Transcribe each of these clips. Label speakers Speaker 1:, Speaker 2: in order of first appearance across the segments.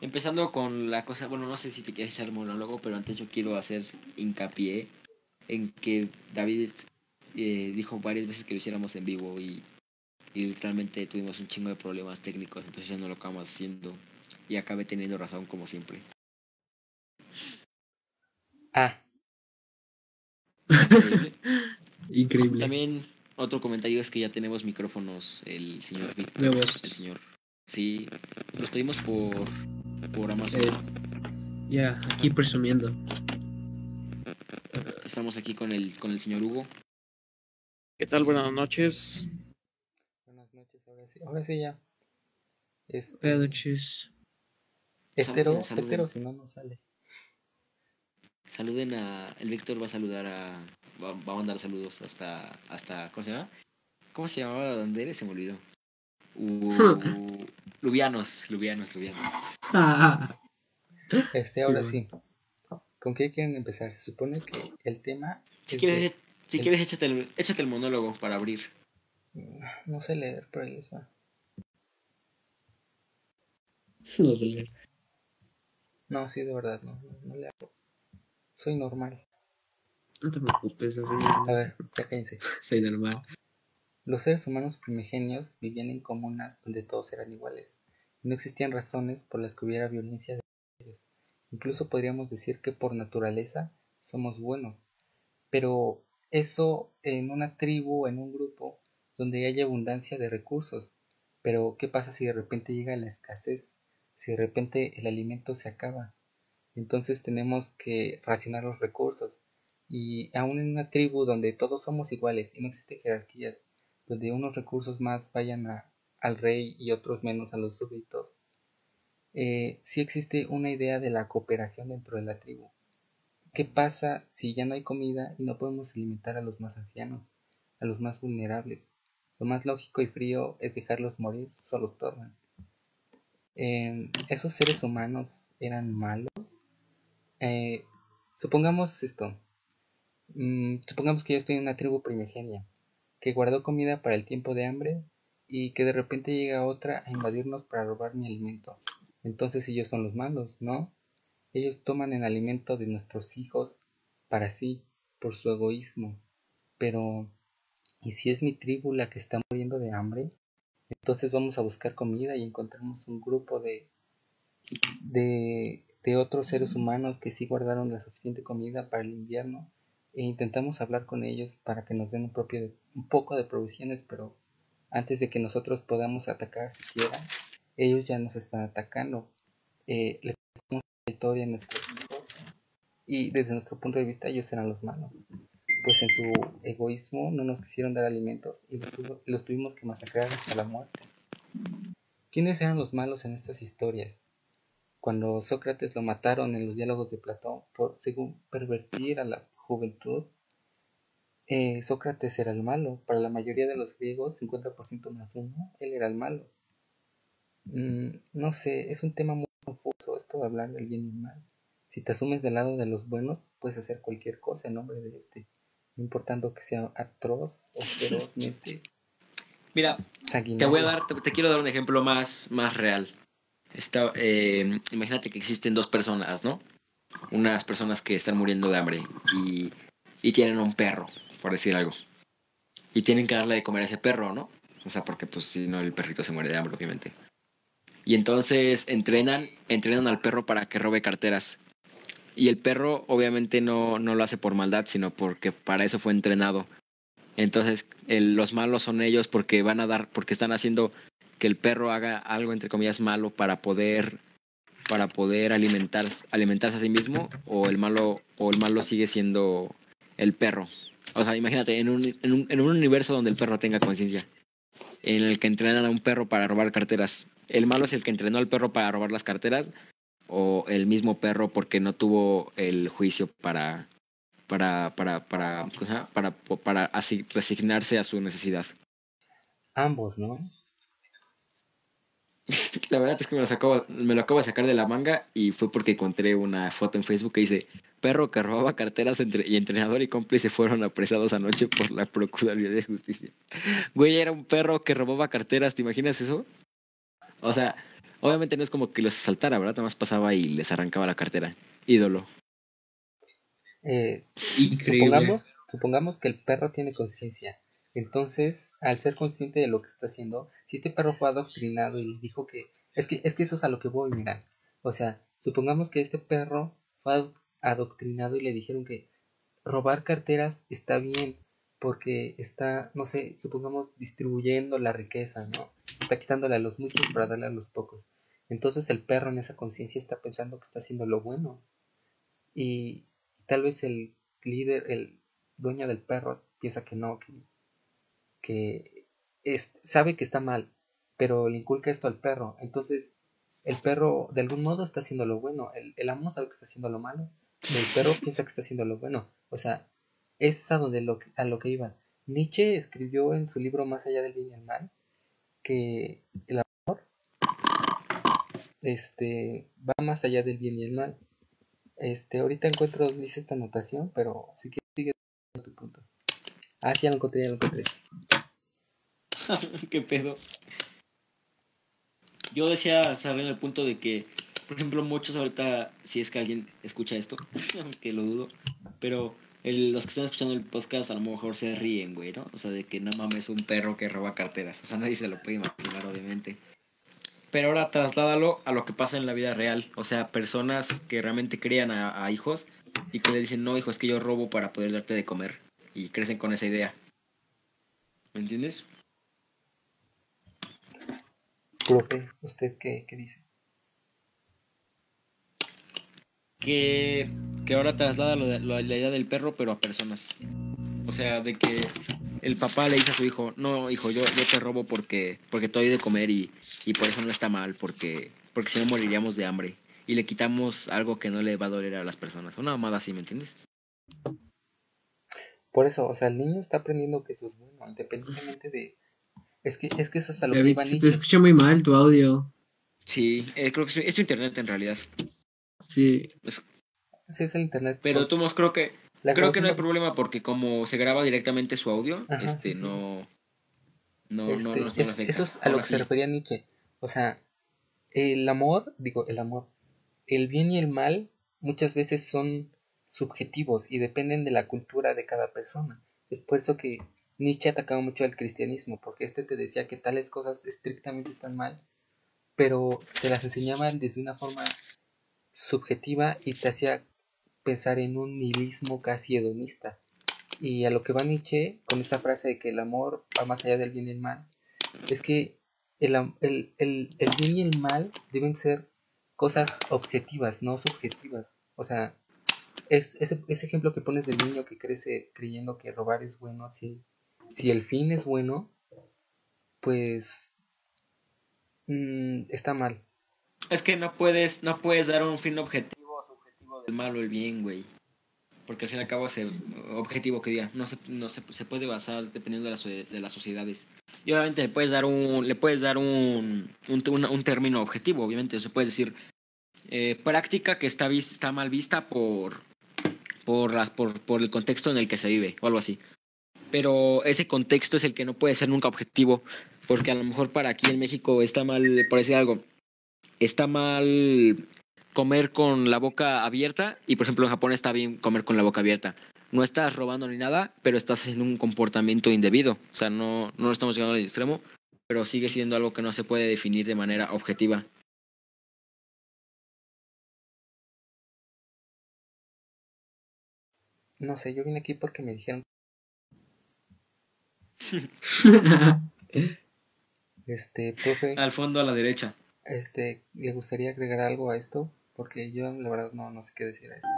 Speaker 1: empezando con la cosa, bueno, no sé si te quieres echar monólogo, pero antes yo quiero hacer hincapié en que David eh, dijo varias veces que lo hiciéramos en vivo y, y literalmente tuvimos un chingo de problemas técnicos, entonces ya no lo acabamos haciendo y acabé teniendo razón como siempre.
Speaker 2: Ah,
Speaker 3: Increíble.
Speaker 1: También otro comentario es que ya tenemos micrófonos, el señor Víctor,
Speaker 3: Nuevos.
Speaker 1: el señor. Sí, los pedimos por, por Amazon.
Speaker 3: Es- ya, aquí presumiendo.
Speaker 1: Estamos aquí con el, con el señor Hugo.
Speaker 4: ¿Qué tal? Buenas noches.
Speaker 2: buenas noches, ahora sí. Ahora sí ya. Es
Speaker 3: Buenas noches.
Speaker 2: hetero,
Speaker 1: saluden.
Speaker 2: hetero si no, no sale.
Speaker 1: Saluden a. El Víctor va a saludar a. Va, va a mandar saludos hasta. hasta ¿Cómo se llama? ¿Cómo se llamaba donde eres? Se me olvidó. Uh, Lubianos, Lubianos, Lubianos.
Speaker 2: Este, ahora sí. ¿Con qué quieren empezar? Se supone que el tema
Speaker 1: Si
Speaker 2: es
Speaker 1: quieres,
Speaker 2: de-
Speaker 1: si
Speaker 2: el-
Speaker 1: quieres échate, el, échate el monólogo para abrir.
Speaker 2: No sé leer, pero ahí va.
Speaker 3: no sé leer.
Speaker 2: No, sí, de verdad, no, no, no le hago. Soy normal.
Speaker 3: No te preocupes,
Speaker 2: A ver, ya cállense.
Speaker 3: Soy normal.
Speaker 2: Los seres humanos primigenios vivían en comunas donde todos eran iguales. No existían razones por las que hubiera violencia de ellos. Incluso podríamos decir que por naturaleza somos buenos. Pero eso en una tribu, en un grupo, donde hay abundancia de recursos. Pero ¿qué pasa si de repente llega la escasez? Si de repente el alimento se acaba. Entonces tenemos que racionar los recursos. Y aún en una tribu donde todos somos iguales y no existen jerarquías, donde unos recursos más vayan a- al rey y otros menos a los súbditos, eh, sí existe una idea de la cooperación dentro de la tribu. ¿Qué pasa si ya no hay comida y no podemos alimentar a los más ancianos, a los más vulnerables? Lo más lógico y frío es dejarlos morir, solo estorban. Eh, ¿Esos seres humanos eran malos? Eh, supongamos esto. Mm, supongamos que yo estoy en una tribu primigenia que guardó comida para el tiempo de hambre y que de repente llega otra a invadirnos para robar mi alimento. Entonces ellos son los malos, ¿no? Ellos toman el alimento de nuestros hijos para sí, por su egoísmo. Pero, ¿y si es mi tribu la que está muriendo de hambre? Entonces vamos a buscar comida y encontramos un grupo de, de, de otros seres humanos que sí guardaron la suficiente comida para el invierno e intentamos hablar con ellos para que nos den un, propio, un poco de provisiones, pero antes de que nosotros podamos atacar siquiera, ellos ya nos están atacando. Eh, le damos territorio a nuestros hijos y desde nuestro punto de vista ellos eran los malos. Pues en su egoísmo no nos quisieron dar alimentos y los, los tuvimos que masacrar hasta la muerte. ¿Quiénes eran los malos en estas historias? Cuando Sócrates lo mataron en los diálogos de Platón por, según pervertir a la juventud, eh, Sócrates era el malo. Para la mayoría de los griegos, 50% más uno, él era el malo. Mm, no sé, es un tema muy confuso esto de hablar del bien y el mal. Si te asumes del lado de los buenos, puedes hacer cualquier cosa en nombre de este, no importando que sea atroz o ferozmente
Speaker 1: Mira,
Speaker 2: sanguinario.
Speaker 1: te voy a dar, te, te quiero dar un ejemplo más, más real. Está, eh, imagínate que existen dos personas, ¿no? Unas personas que están muriendo de hambre y, y tienen un perro, por decir algo. Y tienen que darle de comer a ese perro, ¿no? O sea, porque pues si no el perrito se muere de hambre, obviamente. Y entonces entrenan, entrenan al perro para que robe carteras. Y el perro obviamente no, no lo hace por maldad, sino porque para eso fue entrenado. Entonces, el- los malos son ellos porque van a dar, porque están haciendo que el perro haga algo entre comillas malo para poder, para poder alimentar, alimentarse a sí mismo, o el malo, o el malo sigue siendo el perro. O sea, imagínate, en un, en un, en un universo donde el perro tenga conciencia, en el que entrenan a un perro para robar carteras, ¿el malo es el que entrenó al perro para robar las carteras? ¿O el mismo perro porque no tuvo el juicio para, para, para, para, ¿cómo se llama? para, para así resignarse a su necesidad?
Speaker 2: Ambos, ¿no?
Speaker 1: La verdad es que me lo, sacó, me lo acabo de sacar de la manga y fue porque encontré una foto en Facebook que dice perro que robaba carteras entre, y entrenador y cómplice fueron apresados anoche por la Procuraduría de Justicia. Güey, era un perro que robaba carteras, ¿te imaginas eso? O sea, Obviamente no es como que los asaltara, ¿verdad? Nada más pasaba y les arrancaba la cartera. Ídolo.
Speaker 2: Eh, supongamos, supongamos que el perro tiene conciencia. Entonces, al ser consciente de lo que está haciendo, si este perro fue adoctrinado y le dijo que... Es que, es que eso es a lo que voy, mira. O sea, supongamos que este perro fue adoctrinado y le dijeron que robar carteras está bien porque está, no sé, supongamos distribuyendo la riqueza, ¿no? Está quitándole a los muchos para darle a los pocos. Entonces el perro en esa conciencia está pensando que está haciendo lo bueno. Y tal vez el líder, el dueño del perro piensa que no, que, que es, sabe que está mal, pero le inculca esto al perro. Entonces el perro de algún modo está haciendo lo bueno. El, el amo sabe que está haciendo lo malo. El perro piensa que está haciendo lo bueno. O sea, es a, donde lo, que- a lo que iba. Nietzsche escribió en su libro Más allá del bien y el mal que el amor este, va más allá del bien y el mal. Este, ahorita encuentro, dice esta anotación, pero si quieres sigue tu punto. Ah, sí, ya lo encontré, ya lo encontré.
Speaker 1: ¿Qué pedo? Yo decía saber el punto de que, por ejemplo, muchos ahorita, si es que alguien escucha esto, aunque lo dudo, pero los que están escuchando el podcast a lo mejor se ríen, güey, ¿no? O sea, de que no mames un perro que roba carteras. O sea, nadie se lo puede imaginar, obviamente. Pero ahora trasládalo a lo que pasa en la vida real. O sea, personas que realmente crían a, a hijos y que le dicen, no, hijo, es que yo robo para poder darte de comer. Y crecen con esa idea. ¿Me entiendes?
Speaker 2: Profe, ¿usted qué, qué dice?
Speaker 1: Que, que ahora traslada lo de- lo- la idea del perro, pero a personas. O sea, de que el papá le dice a su hijo, no, hijo, yo, yo te robo porque, porque te doy de comer y, y por eso no está mal, porque, porque si no moriríamos de hambre. Y le quitamos algo que no le va a doler a las personas. Una mamada así, ¿me entiendes?
Speaker 2: Por eso, o sea, el niño está aprendiendo que eso es bueno, independientemente de... Es que, es que eso es a lo que
Speaker 3: te escucha muy mal tu audio.
Speaker 1: Sí, eh, creo que es, es tu internet en realidad.
Speaker 3: Sí.
Speaker 1: Es-
Speaker 2: Sí, es el internet.
Speaker 1: pero Tomás, creo que
Speaker 2: La
Speaker 1: creo que no hay problema porque como se graba directamente su audio,
Speaker 2: Ajá,
Speaker 1: este
Speaker 2: sí,
Speaker 1: no no no,
Speaker 2: Este,
Speaker 1: no, no le
Speaker 2: es-
Speaker 1: afecta.
Speaker 2: eso es a lo que se refería Nietzsche. O sea, el amor, digo, el amor, el bien y el mal muchas veces son subjetivos y dependen de la cultura de cada persona. Es por eso que Nietzsche atacaba mucho al cristianismo, porque este te decía que tales cosas estrictamente están mal, pero te las enseñaban desde una forma subjetiva y te hacía pensar en un nihilismo casi hedonista. Y a lo que va Nietzsche con esta frase de que el amor va más allá del bien y el mal, es que el, el, el, el bien y el mal deben ser cosas objetivas, no subjetivas. O sea, es ese, ese ejemplo que pones del niño que crece creyendo que robar es bueno, si, si el fin es bueno, pues mm, está mal.
Speaker 1: Es que no puedes, no puedes dar un fin objetivo subjetivo del mal o el bien, güey. Porque al fin y al cabo ese objetivo que diga, no se, no se, se puede basar dependiendo de, la so- de las sociedades. Y obviamente le puedes dar un, le puedes dar un, un, un- un término objetivo, obviamente. O sea, puedes decir eh, práctica que está, está mal vista por, por, la- por, por el contexto en el que se vive, o algo así. Pero ese contexto es el que no puede ser nunca objetivo, porque a lo mejor para aquí en México está mal, por decir algo, está mal comer con la boca abierta y por ejemplo en Japón está bien comer con la boca abierta. No estás robando ni nada, pero estás haciendo un comportamiento indebido. O sea, no, no lo estamos llegando al extremo, pero sigue siendo algo que no se puede definir de manera objetiva.
Speaker 2: No sé, yo vine aquí porque me dijeron, este, profe,
Speaker 1: Al fondo a la derecha.
Speaker 2: Este, ¿le gustaría agregar algo a esto? Porque yo la verdad no, no sé qué decir a esto.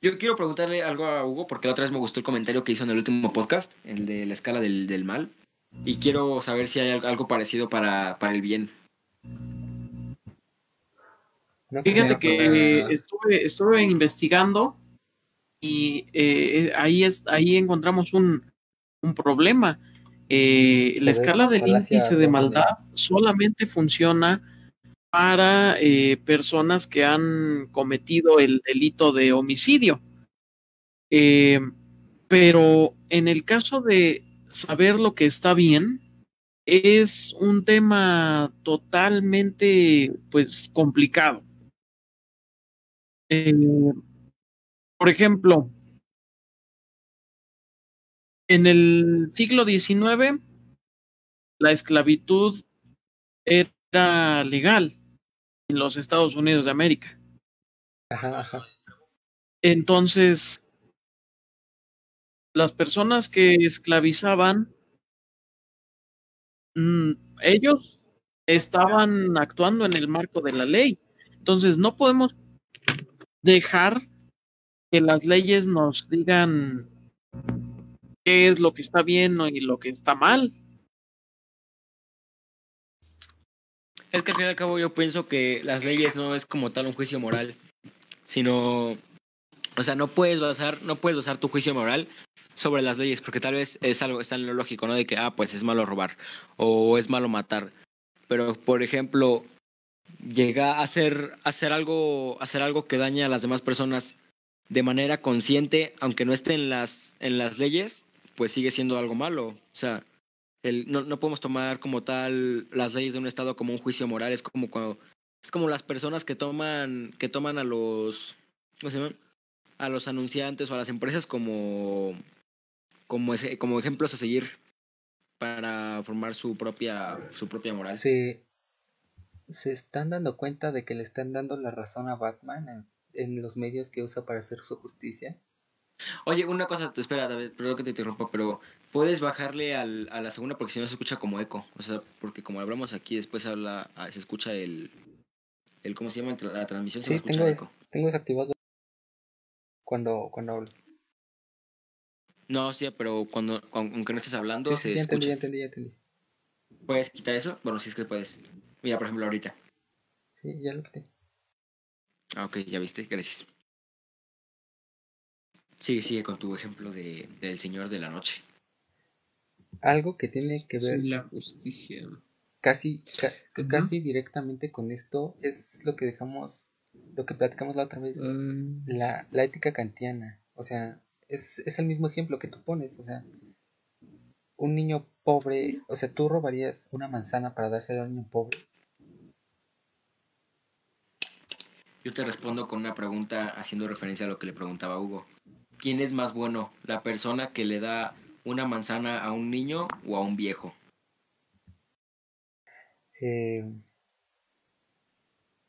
Speaker 1: Yo quiero preguntarle algo a Hugo, porque la otra vez me gustó el comentario que hizo en el último podcast, el de la escala del, del mal. Y quiero saber si hay al- algo parecido para, para el bien.
Speaker 2: No
Speaker 4: Fíjate que eh, estuve, estuve investigando y eh, ahí, es, ahí encontramos un, un problema. Eh, la escala del índice de maldad solamente funciona para eh, personas que han cometido el delito de homicidio. Eh, pero en el caso de saber lo que está bien, es un tema totalmente, pues, complicado. Por ejemplo, en el siglo XIX, la esclavitud era legal en los Estados Unidos de América.
Speaker 2: Ajá, ajá.
Speaker 4: Entonces, las personas que esclavizaban, mm, ellos estaban actuando en el marco de la ley. Entonces, no podemos dejar que las leyes nos digan qué es lo que está bien y lo que está mal.
Speaker 1: Es que al fin y al cabo yo pienso que las leyes no es como tal un juicio moral, sino, o sea, no puedes basar, no puedes basar tu juicio moral sobre las leyes, porque tal vez es algo, está en lo lógico, ¿no? De que, ah, pues es malo robar o es malo matar. Pero, por ejemplo, llega a hacer, hacer, algo, hacer algo que daña a las demás personas de manera consciente, aunque no esté las, en las leyes, pues sigue siendo algo malo. O sea, el, no, no podemos tomar como tal las leyes de un estado como un juicio moral, es como cuando es como las personas que toman que toman a los ¿cómo se llaman? a los anunciantes o a las empresas como como como ejemplos a seguir para formar su propia su propia moral.
Speaker 2: Se, se están dando cuenta de que le están dando la razón a Batman en los medios que usa para hacer su justicia.
Speaker 1: Oye, una cosa, espera, David, perdón que te interrumpa, pero puedes bajarle al, a la segunda porque si no se escucha como eco. O sea, porque como hablamos aquí, después habla, ah, se escucha el, el ¿cómo se llama? La transmisión se
Speaker 2: Sí,
Speaker 1: escucha
Speaker 2: tengo,
Speaker 1: eco.
Speaker 2: tengo desactivado cuando, cuando hablo.
Speaker 1: No, sí, pero cuando, aunque no estés hablando,
Speaker 2: Sí, sí,
Speaker 1: se
Speaker 2: sí, entendí,
Speaker 1: escucha.
Speaker 2: ya entendí, ya entendí.
Speaker 1: ¿Puedes quitar eso? Bueno, si es que puedes. Mira, por ejemplo, ahorita.
Speaker 2: Sí, ya lo quité.
Speaker 1: Ah, ok, ya viste, gracias. Sigue, sigue con tu ejemplo de, del Señor de la Noche.
Speaker 2: Algo que tiene que ver
Speaker 3: Sí, la justicia.
Speaker 2: casi, ca- casi directamente con esto es lo que dejamos, lo que platicamos la otra vez,
Speaker 3: Eh,
Speaker 2: la, la ética kantiana. O sea, es, es el mismo ejemplo que tú pones. O sea, un niño pobre, o sea, tú robarías una manzana para dársela a un niño pobre.
Speaker 1: Yo te respondo con una pregunta haciendo referencia a lo que le preguntaba a Hugo. ¿Quién es más bueno? ¿La persona que le da una manzana a un niño o a un viejo?
Speaker 2: Eh,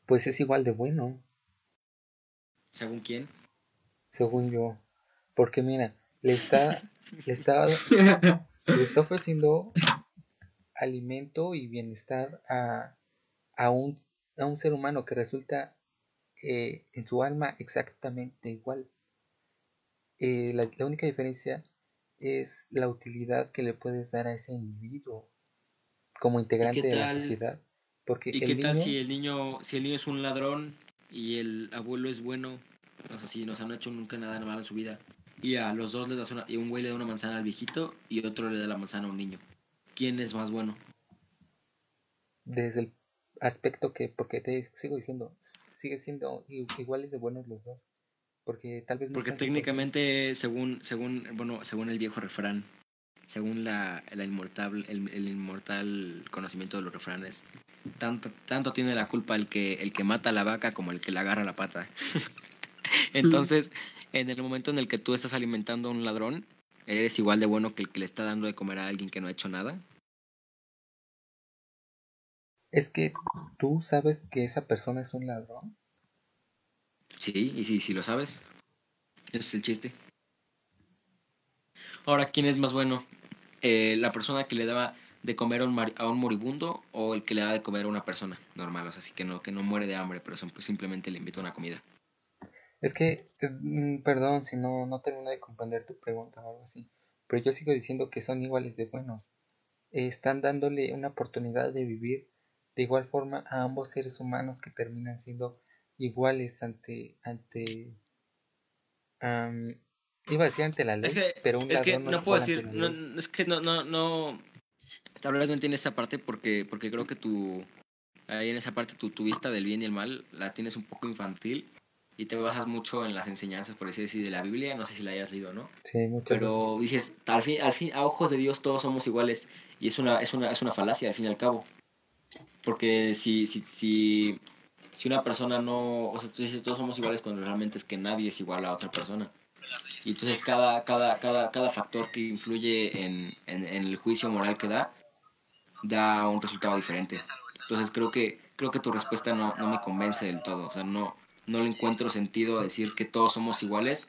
Speaker 2: pues es igual de bueno,
Speaker 1: ¿Según quién?
Speaker 2: según yo. Porque mira, le está, le está, le está ofreciendo alimento y bienestar a, a, un, a un ser humano que resulta eh, en su alma exactamente igual. Eh, la, la única diferencia es la utilidad que le puedes dar a ese individuo como integrante de la sociedad. Porque
Speaker 1: ¿Y qué tal si el niño, si el niño es un ladrón y el abuelo es bueno? O sea, si no se han hecho nunca nada malo en su vida. Y a los dos les das una, y un güey le da una manzana al viejito y otro le da la manzana a un niño. ¿Quién es más bueno?
Speaker 2: desde el aspecto que, porque te sigo diciendo, sigue siendo iguales de buenos los dos. Porque tal vez no
Speaker 1: Porque técnicamente, según, según, bueno, según el viejo refrán, según la, la inmortal, el, el inmortal conocimiento de los refranes, tanto, tanto tiene la culpa el que, el que mata a la vaca como el que le agarra la pata. Entonces, en el momento en el que tú estás alimentando a un ladrón, eres igual de bueno que el que le está dando de comer a alguien que no ha hecho nada.
Speaker 2: Es que tú sabes que esa persona es un ladrón.
Speaker 1: Sí, y si, si lo sabes, ese es el chiste. Ahora, ¿quién es más bueno? Eh, ¿La persona que le daba de comer a un, a un moribundo o el que le da de comer a una persona normal? O sea, así que no, que no muere de hambre, pero sim- simplemente le invita una comida.
Speaker 2: Es que, eh, mm, perdón si no, no termino de comprender tu pregunta o algo así, pero yo sigo diciendo que son iguales de buenos. Eh, están dándole una oportunidad de vivir de igual forma a ambos seres humanos que terminan siendo iguales ante, ante, am, iba a decir ante la ley,
Speaker 1: Es que,
Speaker 2: pero un
Speaker 1: es que no
Speaker 2: es
Speaker 1: puedo decir, no, no, es que no, no, no, tal vez no entiendes esa parte porque, porque creo que tu, ahí en esa parte tu, tu vista del bien y el mal la tienes un poco infantil y te basas mucho en las enseñanzas, por así decir, de la Biblia, no sé si la hayas leído, ¿no?
Speaker 2: Sí, mucho.
Speaker 1: Pero dices, al fin, al fin, a ojos de Dios todos somos iguales y es una, es una, es una falacia al fin y al cabo. Porque si, si, si, si una persona no, o sea, tú dices todos somos iguales cuando realmente es que nadie es igual a otra persona. Y entonces cada, cada, cada, cada factor que influye en, en, en el juicio moral que da, da un resultado diferente. Entonces creo que, creo que tu respuesta no, no me convence del todo. O sea, no, no le encuentro sentido a decir que todos somos iguales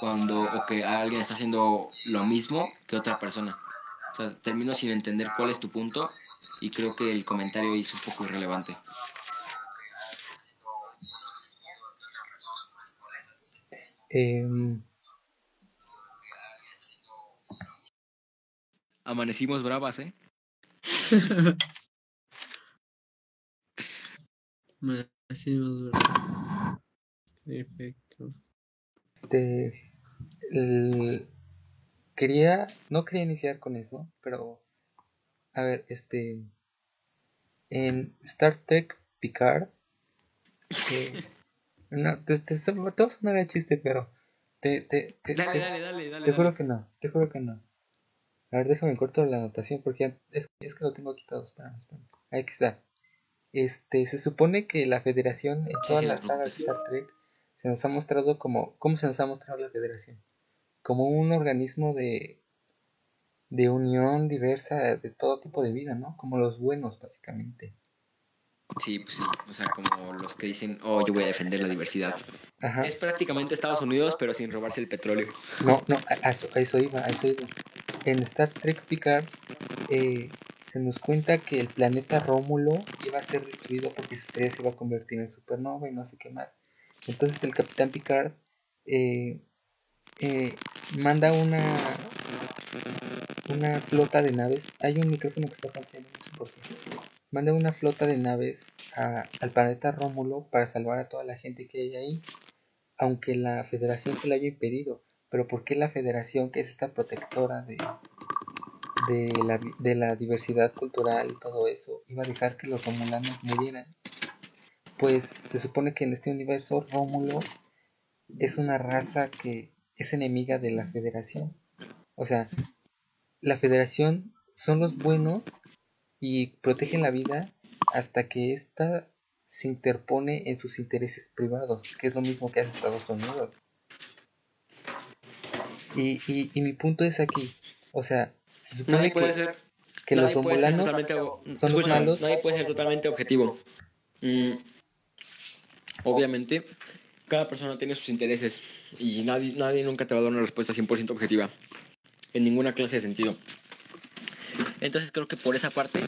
Speaker 1: cuando o que alguien está haciendo lo mismo que otra persona. O sea, termino sin entender cuál es tu punto y creo que el comentario es un poco irrelevante.
Speaker 2: Em,
Speaker 1: Amanecimos bravas, ¿eh?
Speaker 3: Nos verás. Perfecto.
Speaker 2: este, el- quería, no quería iniciar con eso, pero a ver, este, en Star Trek Picard, eh, no, te, te, te va a sonar a chiste, pero te, te, te,
Speaker 1: Dale,
Speaker 2: te-
Speaker 1: dale, dale, dale.
Speaker 2: te juro
Speaker 1: dale.
Speaker 2: que no, te juro que no. A ver, déjame corto la anotación porque ya- es, es que lo tengo quitado. Espérame, espérame. Ahí está. Este, se supone que la Federación en
Speaker 1: Sí,
Speaker 2: toda
Speaker 1: sí,
Speaker 2: la
Speaker 1: no te
Speaker 2: saga de. Star Trek se nos ha mostrado como, ¿cómo se nos ha mostrado la Federación? Como un organismo de, de unión diversa de todo tipo de vida, ¿no? Como los buenos, básicamente.
Speaker 1: Sí, pues sí. O sea, como los que dicen, oh, yo voy a defender la diversidad.
Speaker 2: Ajá.
Speaker 1: Es prácticamente Estados Unidos, pero sin robarse el petróleo.
Speaker 2: No, no, a, eso, a eso iba, a eso iba. En Star Trek Picard eh, se nos cuenta que el planeta Rómulo iba a ser destruido porque su estrella se iba a convertir en supernova y no sé qué más. Entonces el Capitán Picard eh, eh, manda una una flota de naves. Hay un micrófono que está funcionando, no sé por qué. Manda una flota de naves a- al planeta Rómulo para salvar a toda la gente que hay ahí aunque la federación se lo haya impedido. Pero ¿por qué la federación, que es esta protectora de, de, la, de la diversidad cultural y todo eso, iba a dejar que los romulanos murieran? Pues se supone que en este universo Rómulo es una raza que es enemiga de la federación. O sea, la federación son los buenos y protegen la vida hasta que ésta se interpone en sus intereses privados, que es lo mismo que hace Estados Unidos. Y, y, y mi punto es aquí, o sea, se supone
Speaker 1: Nadie puede
Speaker 2: que,
Speaker 1: ser
Speaker 2: que los
Speaker 1: puede ser
Speaker 2: romulanos
Speaker 1: totalmente ob-
Speaker 2: son los malos.
Speaker 1: Nadie puede ser totalmente objetivo. Mm, obviamente, cada persona tiene sus intereses y nadie, nadie nunca te va a dar una respuesta 100% objetiva. En ninguna clase de sentido. Entonces creo que por esa parte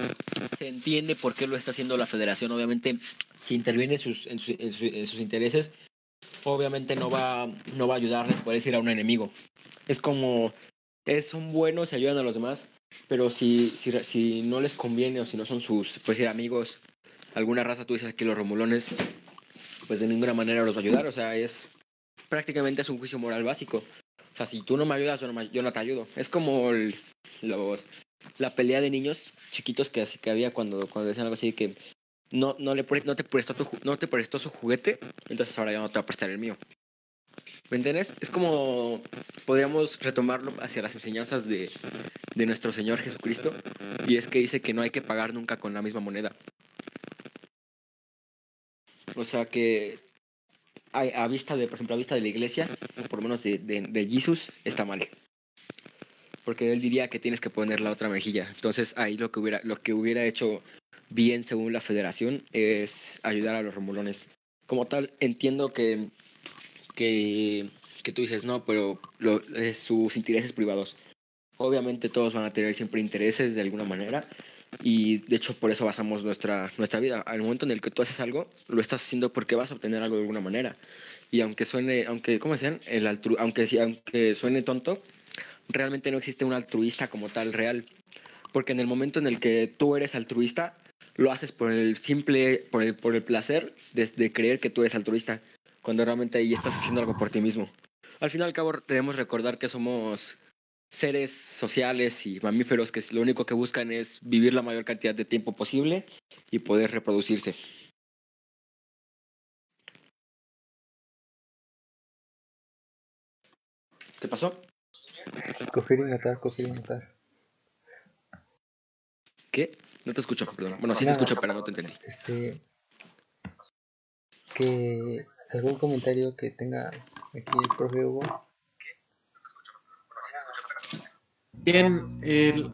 Speaker 1: se entiende por qué lo está haciendo la federación. Obviamente, si interviene en sus, en, su- en su- en sus intereses, obviamente no va, no va a ayudarles, puede decir a un enemigo. Es como, es, son buenos y ayudan a los demás, pero si, si, si no les conviene o si no son sus, pues decir, amigos, alguna raza, tú dices que los romulones, pues de ninguna manera los va a ayudar. O sea, es prácticamente es un juicio moral básico. O sea, si tú no me ayudas, yo no, me- yo no te ayudo. Es como el- los, la pelea de niños chiquitos que, que había cuando, cuando decían algo así que no, no, le, no, te prestó no te prestó su juguete, entonces ahora ya no te va a prestar el mío. ¿Me entiendes? Es como podríamos retomarlo hacia las enseñanzas de, de nuestro Señor Jesucristo, y es que dice que no hay que pagar nunca con la misma moneda. O sea que a, a vista de, por ejemplo, a vista de la iglesia, por lo menos de, de, de Jesús, está mal. Porque él diría que tienes que poner la otra mejilla. Entonces ahí lo que hubiera, lo que hubiera hecho bien según la federación es ayudar a los romulones. Como tal, entiendo que, que, que tú dices, no, pero lo- eh, sus intereses privados. Obviamente todos van a tener siempre intereses de alguna manera y de hecho por eso basamos nuestra, nuestra vida. Al momento en el que tú haces algo, lo estás haciendo porque vas a obtener algo de alguna manera. Y aunque suene, aunque, ¿cómo decían? El altru, aunque, aunque suene tonto, realmente no existe un altruista como tal real. Porque en el momento en el que tú eres altruista, lo haces por el simple, por el, por el placer de, creer que tú eres altruista, cuando realmente ahí estás haciendo algo por ti mismo. Al fin y al cabo debemos recordar que somos seres sociales y mamíferos que lo único que buscan es vivir la mayor cantidad de tiempo posible y poder reproducirse. ¿Qué pasó?
Speaker 2: Coger y matar, coger y matar.
Speaker 1: ¿Qué? No te escucho, perdón. Bueno, sí te escucho, pero no te entendí.
Speaker 2: Este. Que. ¿Algún comentario que tenga aquí el profe Hugo?
Speaker 4: Bien, el-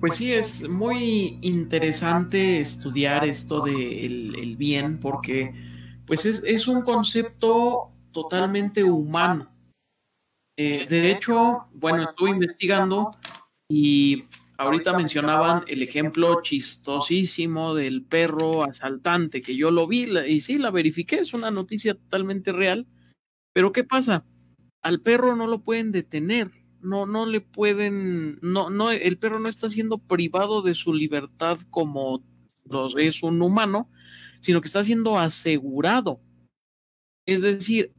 Speaker 4: pues sí, es muy interesante estudiar esto de el, el bien porque pues es, es un concepto totalmente humano. Eh, de hecho, bueno, estuve investigando y ahorita mencionaban el ejemplo chistosísimo del perro asaltante, que yo lo vi y sí, la verifiqué, es una noticia totalmente real. Pero ¿qué pasa? Al perro no lo pueden detener, no, no le pueden, no, no, el perro no está siendo privado de su libertad como es un humano, sino que está siendo asegurado. Es decir,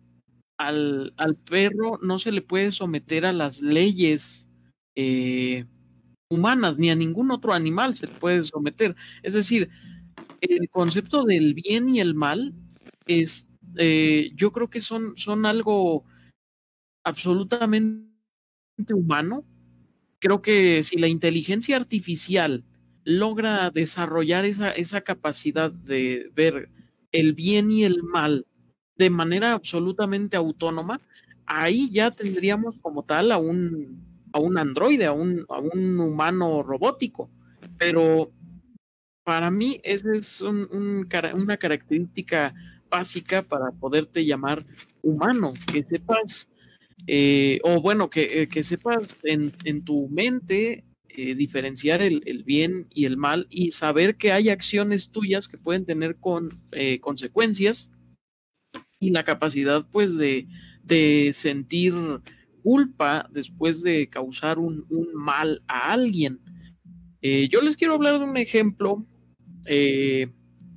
Speaker 4: al, al perro no se le puede someter a las leyes eh, humanas, ni a ningún otro animal se le puede someter. Es decir, el concepto del bien y el mal es, eh, yo creo que son, son algo absolutamente humano. Creo que si la inteligencia artificial logra desarrollar esa, esa capacidad de ver el bien y el mal de manera absolutamente autónoma, ahí ya tendríamos como tal a un, a un androide, a un, a un humano robótico. Pero para mí esa es un- un una característica básica para poderte llamar humano, que sepas, eh, o bueno, que, eh, que sepas en, en tu mente eh, diferenciar el, el bien y el mal y saber que hay acciones tuyas que pueden tener con, eh, consecuencias y la capacidad pues de, de sentir culpa después de causar un, un mal a alguien. Eh, yo les quiero hablar de un ejemplo. eh,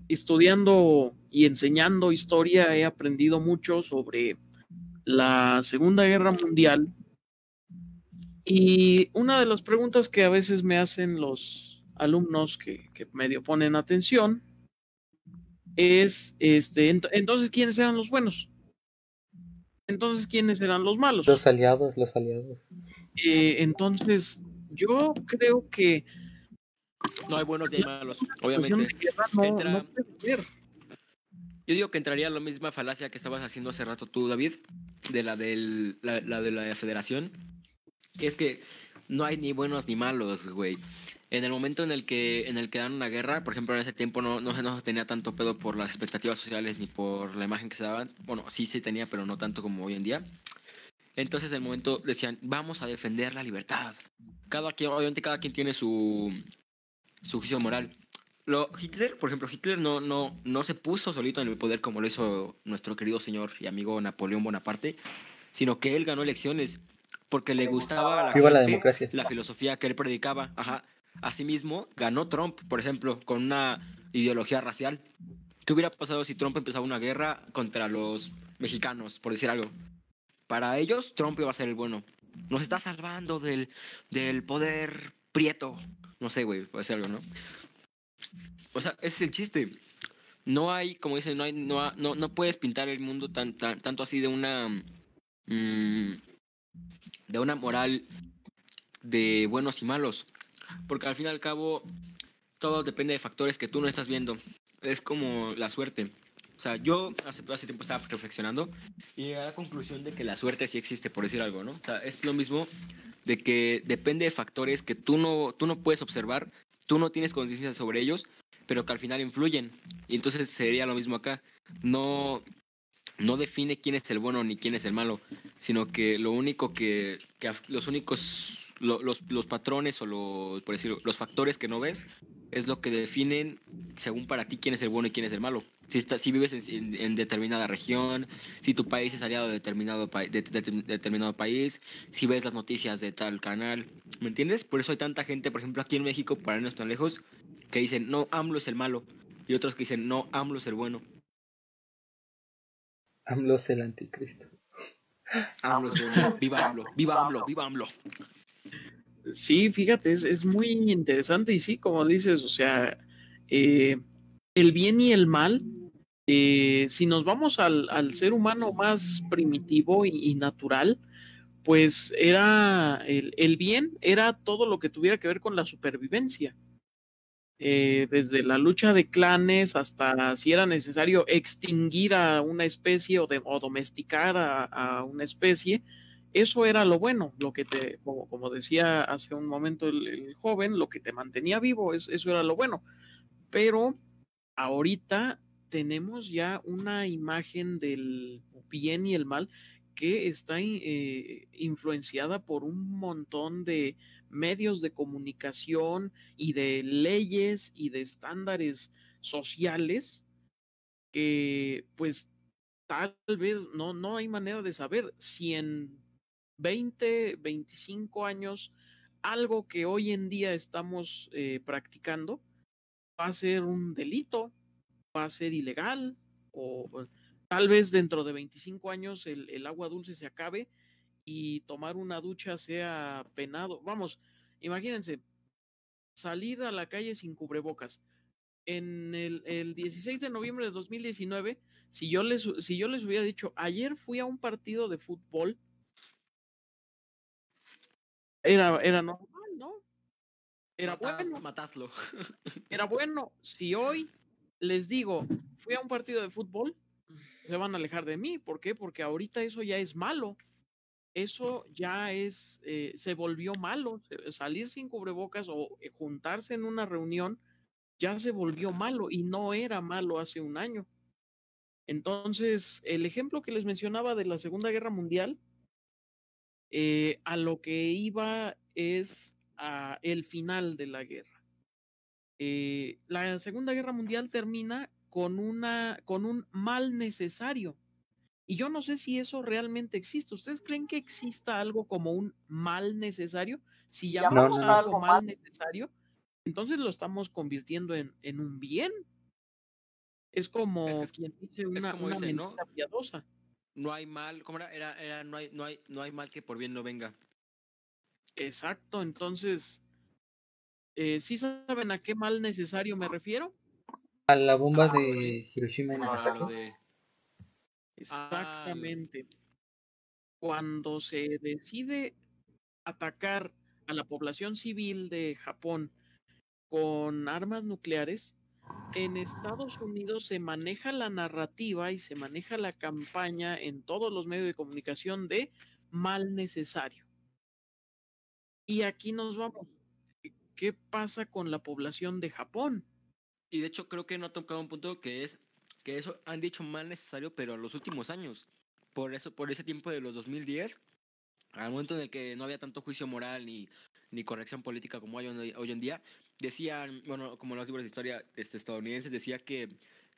Speaker 4: estudiando y enseñando historia he aprendido mucho sobre la Segunda Guerra Mundial. Y una de las preguntas que a veces me hacen los alumnos que, que medio ponen atención es, este, ent- entonces, ¿quiénes eran los buenos? Entonces, ¿quiénes eran los malos?
Speaker 2: Los aliados, los aliados.
Speaker 4: Eh, entonces, yo creo que
Speaker 1: No hay buenos ni hay malos, obviamente.
Speaker 4: no,
Speaker 1: Entra-
Speaker 4: no.
Speaker 1: Yo digo que entraría la misma falacia que estabas haciendo hace rato tú, David, de la, del, la, la de la federación. Es que no hay ni buenos ni malos, güey. En el momento en el que en el que dan una guerra, por ejemplo, en ese tiempo no, no, se- no se tenía tanto pedo por las expectativas sociales ni por la imagen que se daban. Bueno, sí se tenía, pero no tanto como hoy en día. Entonces, en el momento decían, vamos a defender la libertad. Cada quien, obviamente, cada quien tiene su, su juicio moral. Lo, Hitler, por ejemplo, Hitler no, no, no se puso solito en el poder como lo hizo nuestro querido señor y amigo Napoleón Bonaparte, sino que él ganó elecciones porque le gustaba a la,
Speaker 2: Viva la
Speaker 1: gente
Speaker 2: democracia.
Speaker 1: la filosofía que él predicaba. Ajá. Asimismo, ganó Trump, por ejemplo, con una ideología racial. ¿Qué hubiera pasado si Trump empezaba una guerra contra los mexicanos, por decir algo? Para ellos, Trump iba a ser el bueno. Nos está salvando del, del poder prieto. No sé, güey, puede ser algo, ¿no? O sea, ese es el chiste. No hay, como dicen, no hay, no, no, no puedes pintar el mundo tan, tan, tanto así de una, mm, de una moral de buenos y malos. Porque al fin y al cabo, todo depende de factores que tú no estás viendo. Es como la suerte. O sea, yo hace, hace tiempo estaba reflexionando y llegué a la conclusión de que la suerte sí existe, por decir algo, ¿no? O sea, es lo mismo de que depende de factores que tú no, tú no puedes observar, tú no tienes conciencia sobre ellos, pero que al final influyen. Y entonces sería lo mismo acá. No, no define quién es el bueno ni quién es el malo, sino que lo único que, que los únicos, lo- los, los patrones o los, por decirlo, los factores que no ves es lo que definen según para ti quién es el bueno y quién es el malo. Si, está, si vives en, en- en determinada región, si tu país es aliado de determinado, pa- de- de- de- determinado país, si ves las noticias de tal canal, ¿me entiendes? Por eso hay tanta gente, por ejemplo, aquí en México, para irnos tan lejos, que dicen, no, AMLO es el malo, y otros que dicen, no, AMLO es el bueno.
Speaker 2: AMLO es el anticristo.
Speaker 1: AMLO es bueno. Viva AMLO, viva AMLO, viva AMLO.
Speaker 4: Sí, fíjate, es, es muy interesante y sí, como dices, o sea, eh, el bien y el mal, eh, si nos vamos al, al ser humano más primitivo y, natural, pues era el, el bien, era todo lo que tuviera que ver con la supervivencia. Eh, desde la lucha de clanes hasta si era necesario extinguir a una especie o, o domesticar a, a, una especie, eso era lo bueno, lo que te, como, decía hace un momento el, el, joven, lo que te mantenía vivo, es, eso era lo bueno. Pero ahorita tenemos ya una imagen del bien y el mal que está eh, influenciada por un montón de medios de comunicación y de leyes y de estándares sociales que pues tal vez no, no hay manera de saber si en 20, 25 años algo que hoy en día estamos eh, practicando va a ser un delito, va a ser ilegal o tal vez dentro de 25 años el, agua dulce se acabe y tomar una ducha sea penado. Vamos, imagínense, salir a la calle sin cubrebocas. En el, el 16 de noviembre de 2019, si yo, les, si yo les hubiera dicho, ayer fui a un partido de fútbol, era, era normal, ¿no? Era bueno.
Speaker 1: Matadlo.
Speaker 4: Era bueno. Si hoy les digo, fui a un partido de fútbol, se van a alejar de mí. ¿Por qué? Porque ahorita eso ya es malo. Eso ya es, eh, se volvió malo. Salir sin cubrebocas o eh, juntarse en una reunión ya se volvió malo y no era malo hace un año. Entonces, el ejemplo que les mencionaba de la Segunda Guerra Mundial, eh, a lo que iba es a el final de la guerra. Eh, la Segunda Guerra Mundial termina con, una, con un mal necesario. Y yo no sé si eso realmente existe. ¿Ustedes creen que exista algo como un mal necesario? Si llamamos no, no, algo no, mal necesario, entonces lo estamos convirtiendo en, en un bien. Es como
Speaker 1: Es
Speaker 4: quien dice una,
Speaker 1: como
Speaker 4: piadosa.
Speaker 1: No hay mal, ¿cómo era? Era, era no, hay, no, hay, no hay mal que por bien no venga.
Speaker 4: Exacto, entonces, eh, ¿sí saben a qué mal necesario me refiero?
Speaker 2: A la bomba
Speaker 1: Ah,
Speaker 2: de Hiroshima y
Speaker 1: Ah,
Speaker 2: Nagasaki.
Speaker 1: de-
Speaker 4: Exactamente. Cuando se decide atacar a la población civil de Japón con armas nucleares, en Estados Unidos se maneja la narrativa y se maneja la campaña en todos los medios de comunicación de mal necesario. Y aquí nos vamos. ¿Qué pasa con la población de Japón?
Speaker 1: Y de hecho creo que no ha tocado un punto que es que eso han dicho mal necesario, pero en los últimos años. Por eso, por ese tiempo de los 2010, al momento en el que no había tanto juicio moral ni, ni corrección política como hay hoy, hoy en día, decían, bueno, como los libros de historia este, estadounidenses, decía que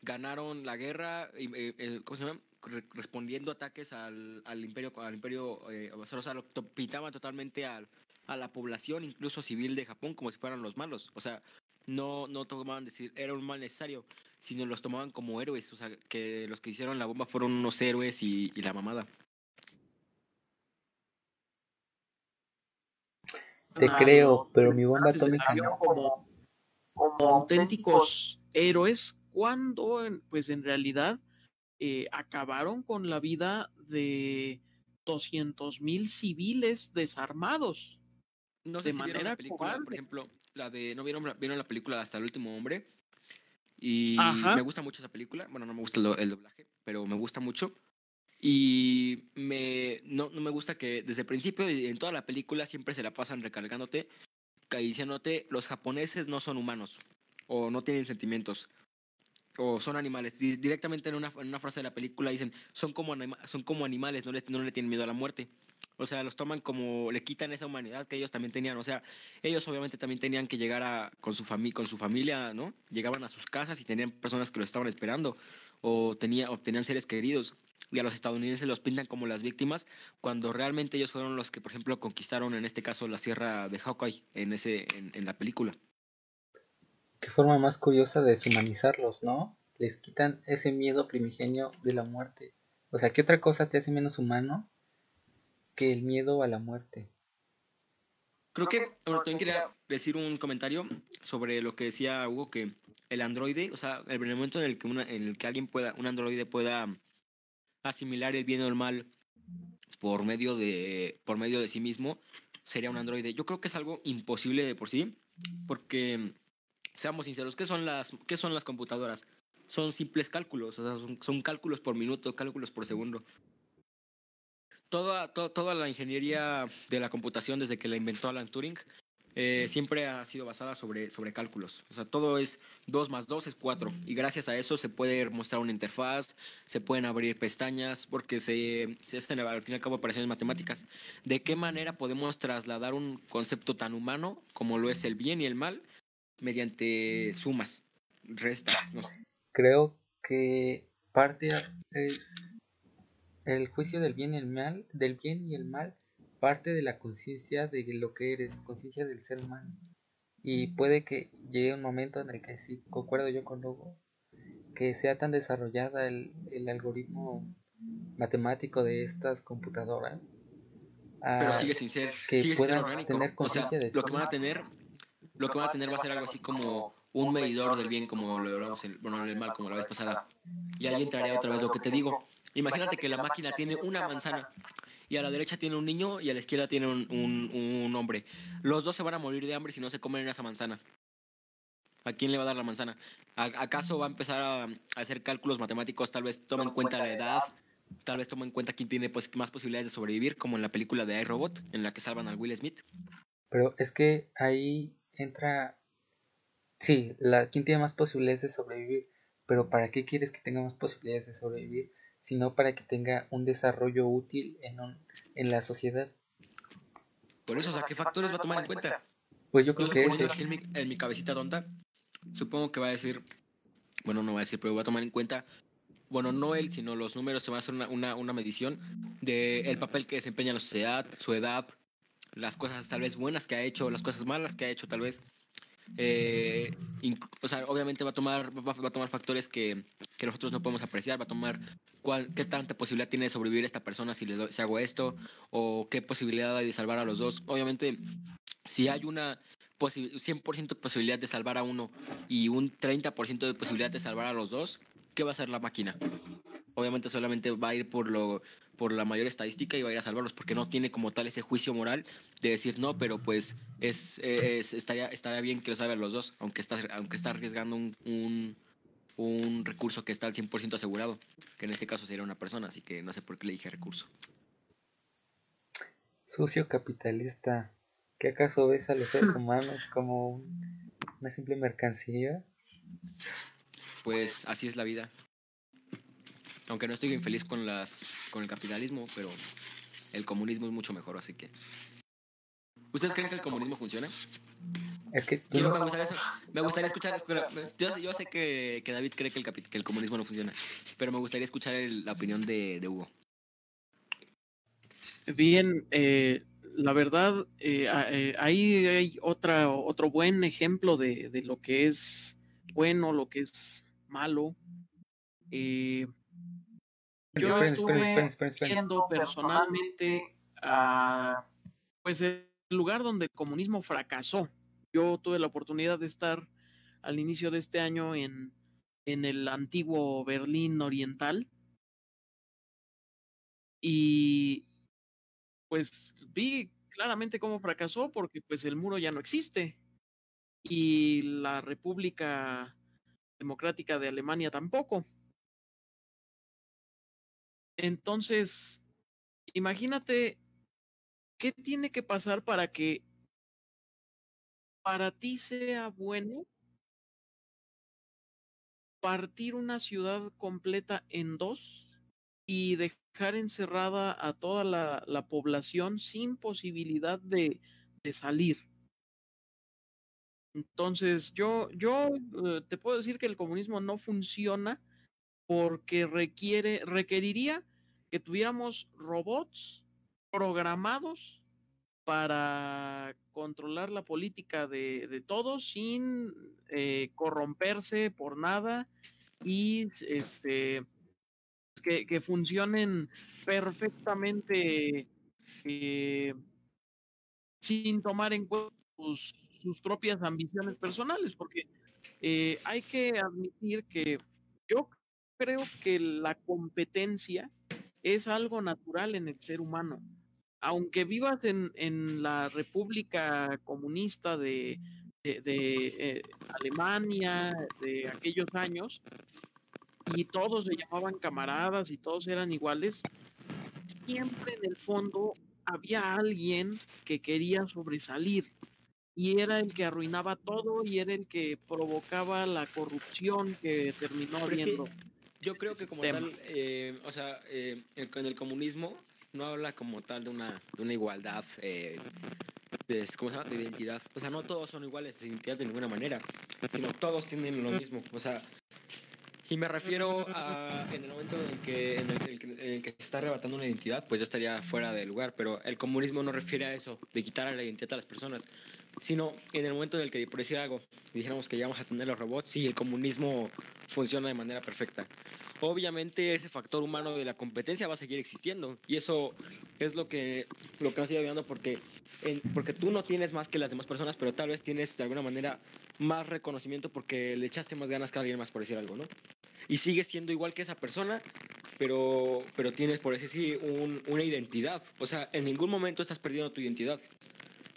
Speaker 1: ganaron la guerra, eh, eh, ¿cómo se llama? Re- respondiendo ataques al, al imperio, al imperio, eh, o sea, lo to- pintaban totalmente al, a la población, incluso civil de Japón, como si fueran los malos. O sea, no, no tomaban decir era un mal necesario, sino los tomaban como héroes. O sea, que los que hicieron la bomba fueron unos héroes y la mamada.
Speaker 2: Te
Speaker 4: Ah,
Speaker 2: creo, pero mi bomba atómica no.
Speaker 4: como, como auténticos héroes cuando en- pues en realidad eh, acabaron con la vida de 200 mil civiles desarmados.
Speaker 1: No sé
Speaker 4: De
Speaker 1: si vieron la
Speaker 4: manera
Speaker 1: película, por ejemplo, la de. ¿No vieron, la- vieron la película Hasta el último hombre? Y
Speaker 4: Ajá.
Speaker 1: me gusta mucho esa película. Bueno, no me gusta el doblaje, pero me gusta mucho. Y me, no, no me gusta que desde el principio y en toda la película siempre se la pasan recargándote, ca- diciéndote los japoneses no son humanos o no tienen sentimientos o son animales. Di- Directamente en una, en una frase de la película dicen son como, anima- son como animales, no le, no le tienen miedo a la muerte. O sea, los toman como, le quitan esa humanidad que ellos también tenían. O sea, ellos obviamente también tenían que llegar a, con, su fami con su familia, ¿no? Llegaban a sus casas y tenían personas que lo estaban esperando o, tenía, o tenían seres queridos. Y a los estadounidenses los pintan como las víctimas cuando realmente ellos fueron los que, por ejemplo, conquistaron en este caso la sierra de Hawkeye en, ese, en, en la película.
Speaker 2: Qué forma más curiosa de deshumanizarlos, ¿no? Les quitan ese miedo primigenio de la muerte. O sea, ¿qué otra cosa te hace menos humano que el miedo a la muerte?
Speaker 1: Creo que bueno, también quería decir un comentario sobre lo que decía Hugo, que el androide, o sea, el momento en el que, una, en el que alguien pueda, un androide pueda asimilar el bien o el mal por medio de, por medio de sí mismo sería un androide. Yo creo que es algo imposible de por sí, porque seamos sinceros, ¿qué son las, qué son las computadoras? Son simples cálculos, son, cálculos por minuto, cálculos por segundo. Toda, to- toda la ingeniería de la computación desde que la inventó Alan Turing eh, siempre ha sido basada sobre, sobre cálculos. O sea, todo es 2 más 2 es 4. Y gracias a eso se puede mostrar una interfaz, se pueden abrir pestañas, porque se, se hacen al fin y al cabo operaciones matemáticas. ¿De qué manera podemos trasladar un concepto tan humano como lo es el bien y el mal mediante sumas, restas? No sé.
Speaker 2: Creo que parte es el juicio del bien y el mal, del bien y el mal, parte de la conciencia de lo que eres, conciencia del ser humano. Y puede que llegue un momento en el que sí, concuerdo yo con Hugo, que sea tan desarrollada el, el algoritmo matemático de estas computadoras.
Speaker 1: Pero sigue sin ser,
Speaker 2: que
Speaker 1: sigue sin ser
Speaker 2: puedan tener
Speaker 1: O sea,
Speaker 2: conciencia de
Speaker 1: lo que van a tener, lo que van a tener va a ser algo así como un medidor del bien, como lo hablamos, en, bueno, del mal, como la vez pasada. Y ahí entraría otra vez lo que te digo. Imagínate que la máquina tiene una manzana y a la derecha tiene un niño y a la izquierda tiene un, un, un hombre. Los dos se van a morir de hambre si no se comen esa manzana. ¿A quién le va a dar la manzana? ¿A- ¿Acaso va a empezar a, hacer cálculos matemáticos? Tal vez tome en cuenta la edad, tal vez tome en cuenta quién tiene pues, más posibilidades de sobrevivir, como en la película de iRobot, en la que salvan al Will Smith.
Speaker 2: Pero es que ahí entra, sí, la, quién tiene más posibilidades de sobrevivir, pero ¿para qué quieres que tenga más posibilidades de sobrevivir? Sino para que tenga un desarrollo útil en, un- en la sociedad.
Speaker 1: Por eso, o sea, ¿qué factores va a tomar en cuenta?
Speaker 2: Pues yo
Speaker 1: Yo
Speaker 2: creo que ese,
Speaker 1: aquí en mi, en mi cabecita tonta, supongo que va a decir, bueno, no va a decir, pero va a tomar en cuenta, bueno, no él, sino los números, se va a hacer una, una, una medición del el papel que desempeña en la sociedad, su edad, las cosas tal vez buenas que ha hecho, las cosas malas que ha hecho tal vez. Eh, o sea, obviamente va a tomar, va, a tomar factores que, que nosotros no podemos apreciar, va a tomar cuál, qué tanta posibilidad tiene de sobrevivir esta persona si, le doy- hago esto, o qué posibilidad hay de salvar a los dos. Obviamente, si hay una posi- 100% de posibilidad de salvar a uno y un 30% de posibilidad de salvar a los dos, ¿qué va a hacer la máquina? Obviamente solamente va a ir por lo por la mayor estadística y va a ir a salvarlos porque no tiene como tal ese juicio moral de decir no, pero pues es, es- estaría estaría bien que lo salven los dos, aunque está aunque está arriesgando un, un un recurso que está al 100% asegurado, que en este caso sería una persona, así que no sé por qué le dije recurso.
Speaker 2: sucio capitalista, ¿qué acaso ves a los seres humanos como un- una simple mercancía?
Speaker 1: Pues así es la vida. Aunque no estoy infeliz con las con el capitalismo, pero el comunismo es mucho mejor, así que. ¿Ustedes creen que el comunismo funciona?
Speaker 2: Es que tú
Speaker 1: Quiero,
Speaker 2: no-
Speaker 1: me, gustaría, me gustaría escuchar. espera, Yo, sé- yo sé que, que David cree que el, que el comunismo no funciona, pero me gustaría escuchar el- la opinión de, de Hugo.
Speaker 4: Bien, eh, la verdad, eh, eh, ahí hay otra, otro buen ejemplo de, de lo que es bueno, lo que es malo. Eh, yo
Speaker 2: Esperen,
Speaker 4: estuve
Speaker 2: esperen.
Speaker 4: viendo personalmente a, pues el lugar donde el comunismo fracasó. Yo tuve la oportunidad de estar al inicio de este año en, en el antiguo Berlín Oriental y pues vi claramente cómo fracasó porque pues el muro ya no existe y la República Democrática de Alemania tampoco. Entonces, imagínate qué tiene que pasar para que para ti sea bueno partir una ciudad completa en dos y dejar encerrada a toda la, la población sin posibilidad de, de salir. Entonces, yo, yo eh, te puedo decir que el comunismo no funciona porque requiere, requeriría que tuviéramos robots programados para controlar la política de, de todos sin eh, corromperse por nada y este que, que funcionen perfectamente eh, sin tomar en cuenta sus, propias ambiciones personales, porque eh, hay que admitir que yo creo que la competencia es algo natural en el ser humano. Aunque vivas en, en la República Comunista de, de, de, eh, Alemania de aquellos años, y todos se llamaban camaradas y todos eran iguales, siempre en el fondo había alguien que quería sobresalir y era el que arruinaba todo y era el que provocaba la corrupción que terminó
Speaker 1: Pero es que
Speaker 4: habiendo.
Speaker 1: Yo creo que como
Speaker 4: sistema.
Speaker 1: tal, eh, o sea, eh, en el comunismo no habla como tal de una, de una igualdad, eh, de, ¿cómo se llama? De identidad. O sea, no todos son iguales de identidad de ninguna manera, sino todos tienen lo mismo. O sea, y me refiero a en el momento en el que, en el, en el que se está arrebatando una identidad, pues ya estaría fuera de lugar. Pero el comunismo no refiere a eso, de quitar la identidad a las personas, sino en el momento en el que, por decir algo, dijéramos que llegamos a tener los robots y el comunismo funciona de manera perfecta. Obviamente ese factor humano de la competencia va a seguir existiendo y eso es lo que, lo que nos sigue ayudando porque, porque tú no tienes más que las demás personas, pero tal vez tienes de alguna manera más reconocimiento porque le echaste más ganas que alguien más, por decir algo, ¿no? Y sigues siendo igual que esa persona, pero, pero tienes, por decir así, un- una identidad. O sea, en ningún momento estás perdiendo tu identidad.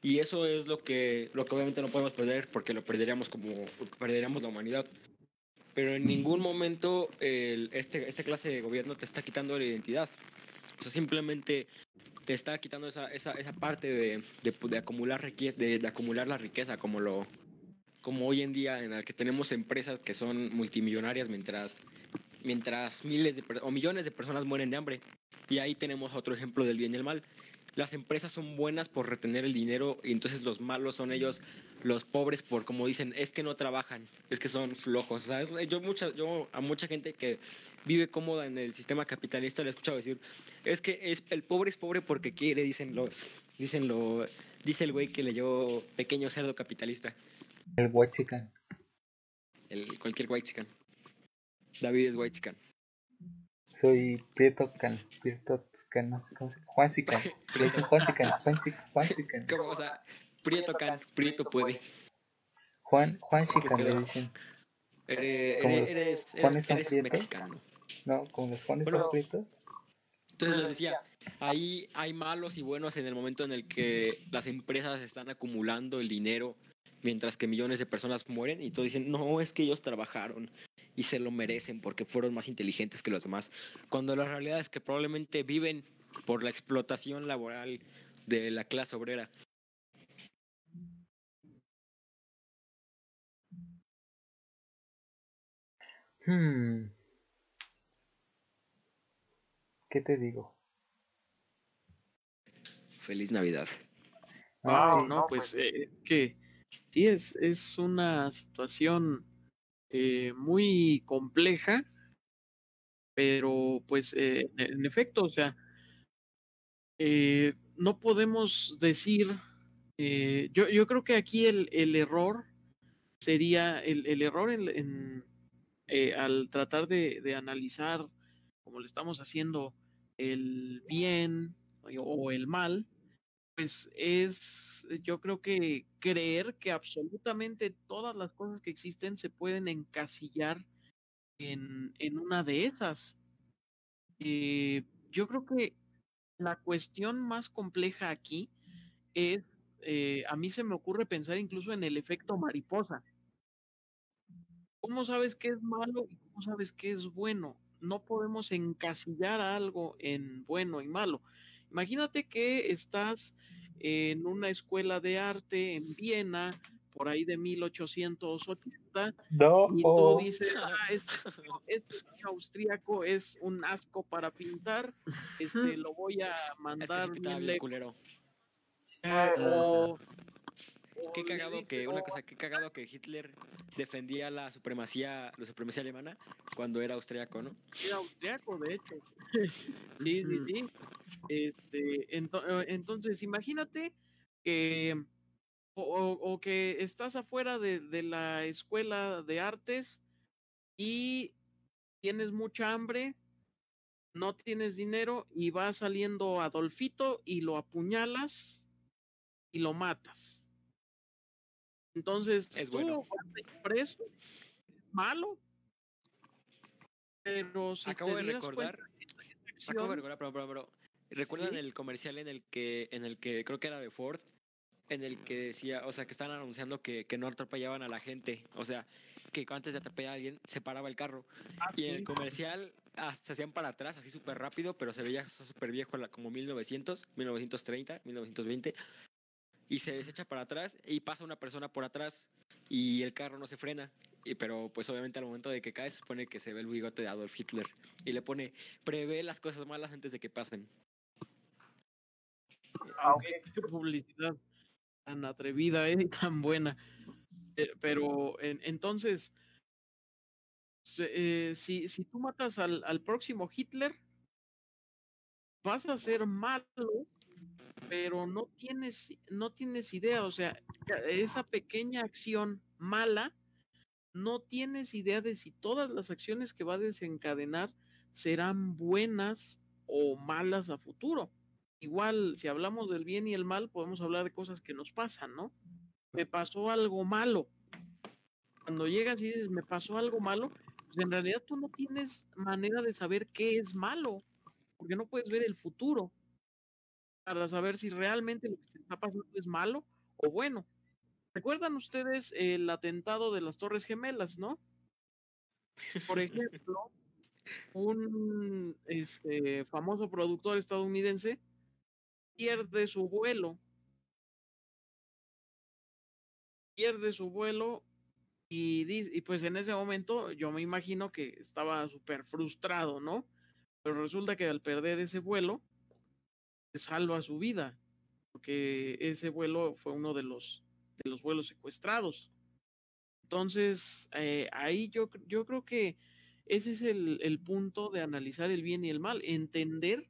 Speaker 1: Y eso es lo que, lo que obviamente no podemos perder porque lo perderíamos como perderíamos la humanidad. Pero en ningún momento el, este, esta clase de gobierno te está quitando la identidad. O sea, simplemente te está quitando esa, esa, esa parte de, de, de acumular de, de acumular la riqueza como lo como hoy en día en el que tenemos empresas que son multimillonarias mientras mientras miles de o millones de personas mueren de hambre. Y ahí tenemos otro ejemplo del bien y el mal. Las empresas son buenas por retener el dinero y entonces los malos son ellos, los pobres por como dicen, es que no trabajan, es que son flojos. O sea, es- yo, mucha, yo a mucha gente que vive cómoda en el sistema capitalista le he escuchado decir, es que es, el pobre es pobre porque quiere, dicen los, dicen lo, dice el güey que leyó Pequeño Cerdo Capitalista,
Speaker 2: El Huachican.
Speaker 1: el, cualquier white chican. David es white chican.
Speaker 2: Soy Prieto Can. Prieto Can, no sé cómo se Juan Sican. Le dicen Juan Sican. Juan Sican. Juan Sican.
Speaker 1: ¿Cómo? O sea, Prieto can, Prieto puede.
Speaker 2: Juan, Juan Sican le dicen.
Speaker 1: Eres,
Speaker 2: ¿Cómo
Speaker 1: eres,
Speaker 2: los
Speaker 1: eres,
Speaker 2: Juanes
Speaker 1: eres,
Speaker 2: son
Speaker 1: eres
Speaker 2: prietos?
Speaker 1: mexicano.
Speaker 2: No, como los Juanes
Speaker 1: Bueno.
Speaker 2: son prietos.
Speaker 1: Entonces les decía, ahí hay malos y buenos en el momento en el que las empresas están acumulando el dinero mientras que millones de personas mueren y todos dicen, no, es que ellos trabajaron y se lo merecen porque fueron más inteligentes que los demás. Cuando la realidad es que probablemente viven por la explotación laboral de la clase obrera.
Speaker 2: Hmm. ¿Qué te digo?
Speaker 1: Feliz Navidad.
Speaker 2: Ah,
Speaker 4: Wow,
Speaker 2: sí.
Speaker 4: no, pues eh, es que sí, es, es una situación eh, muy compleja, pero pues eh, en efecto, o sea, eh, no podemos decir, yo, yo creo que aquí el, el error sería, el, el error en, en, al tratar de, de analizar, como le estamos haciendo, el bien o el mal, pues es, yo creo que creer que absolutamente todas las cosas que existen se pueden encasillar en, en una de esas. Eh, yo creo que la cuestión más compleja aquí es, eh, a mí se me ocurre pensar incluso en el efecto mariposa. ¿Cómo sabes qué es malo y cómo sabes qué es bueno? No podemos encasillar algo en bueno y malo. Imagínate que estás en una escuela de arte en Viena, por ahí de 1880,
Speaker 2: No.
Speaker 4: y tú dices, ah, este, este austríaco es un asco para pintar, este, lo voy a
Speaker 1: Este
Speaker 4: mandar
Speaker 1: sí
Speaker 4: bien
Speaker 1: culero.
Speaker 4: Eh, o- o
Speaker 1: Qué cagado que, una
Speaker 4: "Oh,
Speaker 1: cosa, qué cagado que Hitler defendía la supremacía, la supremacía alemana cuando era austriaco, ¿no?
Speaker 4: era austriaco, de hecho. sí, sí, sí. Este, ento- eh, entonces, imagínate que o que estás afuera de, de la escuela de artes y tienes mucha hambre, no tienes dinero y va saliendo Adolfito y lo apuñalas y lo matas. Entonces,
Speaker 1: Es bueno.
Speaker 4: preso, es malo. Pero si
Speaker 1: Acabo
Speaker 4: te
Speaker 1: de recordar-
Speaker 4: cuenta
Speaker 1: Acabo de recordar, pero, pero, pero, ¿recuerdan
Speaker 4: Sí.
Speaker 1: el comercial en el que, en el que creo que era de Ford? En el que decía, o sea, que estaban anunciando que, que no atropellaban a la gente. O sea, que antes de atropellar a alguien se paraba el carro.
Speaker 4: Ah,
Speaker 1: Y en el comercial ah, se hacían para atrás, así súper rápido, pero se veía súper viejo, como 1900, 1930, 1920. Y se desecha para atrás y pasa una persona por atrás y el carro no se frena. Y, pero pues obviamente al momento de que cae se supone que se ve el bigote de Adolf Hitler. Y le pone, prevé las cosas malas antes de que pasen.
Speaker 4: Qué publicidad tan atrevida ¿eh? y tan buena. Eh, pero en- entonces, eh, si, si tú matas al, al próximo Hitler, vas a ser malo, pero no tienes, no tienes idea. O sea, esa pequeña acción mala, no tienes idea de si todas las acciones que va a desencadenar serán buenas o malas a futuro igual si hablamos del bien y el mal, podemos hablar de cosas que nos pasan, ¿no? Me pasó algo malo. Cuando llegas y dices, me pasó algo malo, pues en realidad tú no tienes manera de saber qué es malo, porque no puedes ver el futuro para saber si realmente lo que te está pasando es malo o bueno. ¿Recuerdan ustedes el atentado de las Torres Gemelas, no? Por ejemplo, un este, famoso productor estadounidense pierde su vuelo. Pierde su vuelo y, dice, y pues en ese momento yo me imagino que estaba súper frustrado, ¿no? Pero resulta que al perder ese vuelo, salva su vida, porque ese vuelo fue uno de los, de los vuelos secuestrados. Entonces, eh, ahí yo, yo creo que ese es el, el punto de analizar el bien y el mal, entender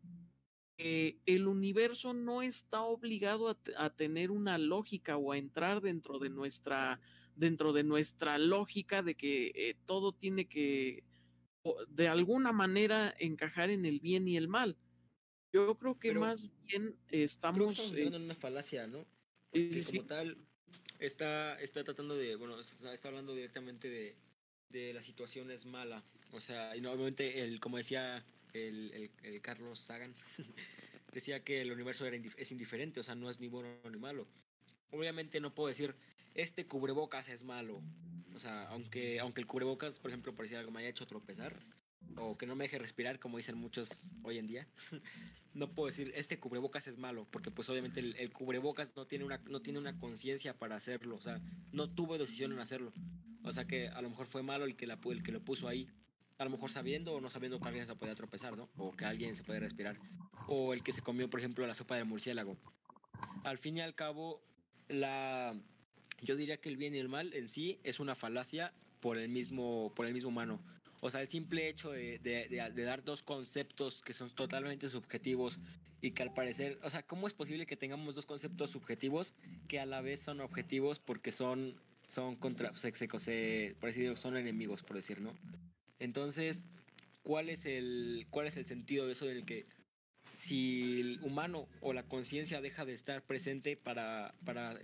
Speaker 4: que el universo no está obligado a, tener una lógica o a entrar dentro de nuestra dentro de nuestra lógica de que eh, todo tiene que de alguna manera encajar en el bien y el mal. Yo creo que
Speaker 1: Pero
Speaker 4: más bien estamos,
Speaker 1: estamos
Speaker 4: eh,
Speaker 1: en una falacia, ¿no?
Speaker 4: sí, sí.
Speaker 1: como tal está, está tratando de, bueno, está está hablando directamente de, de la situación es mala. O sea, y no, obviamente, el, como decía el, el, el Carlos Sagan, decía que el universo era indif- es indiferente, o sea, no es ni bueno ni malo. Obviamente no puedo decir, este cubrebocas es malo. O sea, aunque, aunque el cubrebocas, por ejemplo, parecía algo me haya hecho tropezar, o que no me deje respirar, como dicen muchos hoy en día, no puedo decir, este cubrebocas es malo, porque pues obviamente el, el cubrebocas no tiene una, no tiene una conciencia para hacerlo, o sea, no tuvo decisión en hacerlo. O sea que a lo mejor fue malo el que, la, el que lo puso ahí. A lo mejor sabiendo o no sabiendo que alguien se podía tropezar, ¿no? O que alguien se puede respirar. O el que se comió, por ejemplo, la sopa de murciélago. Al fin y al cabo, la... Yo diría que el bien y el mal en sí es una falacia por el mismo, por el mismo humano. O sea, el simple hecho de, dar dos conceptos que son totalmente subjetivos y que al parecer, o sea, ¿cómo es posible que tengamos dos conceptos subjetivos que a la vez son objetivos porque son, son contra, se, se, son enemigos, por decir, ¿no? Entonces, ¿cuál es el, cuál es el sentido de eso del que si el humano o la conciencia deja de estar presente para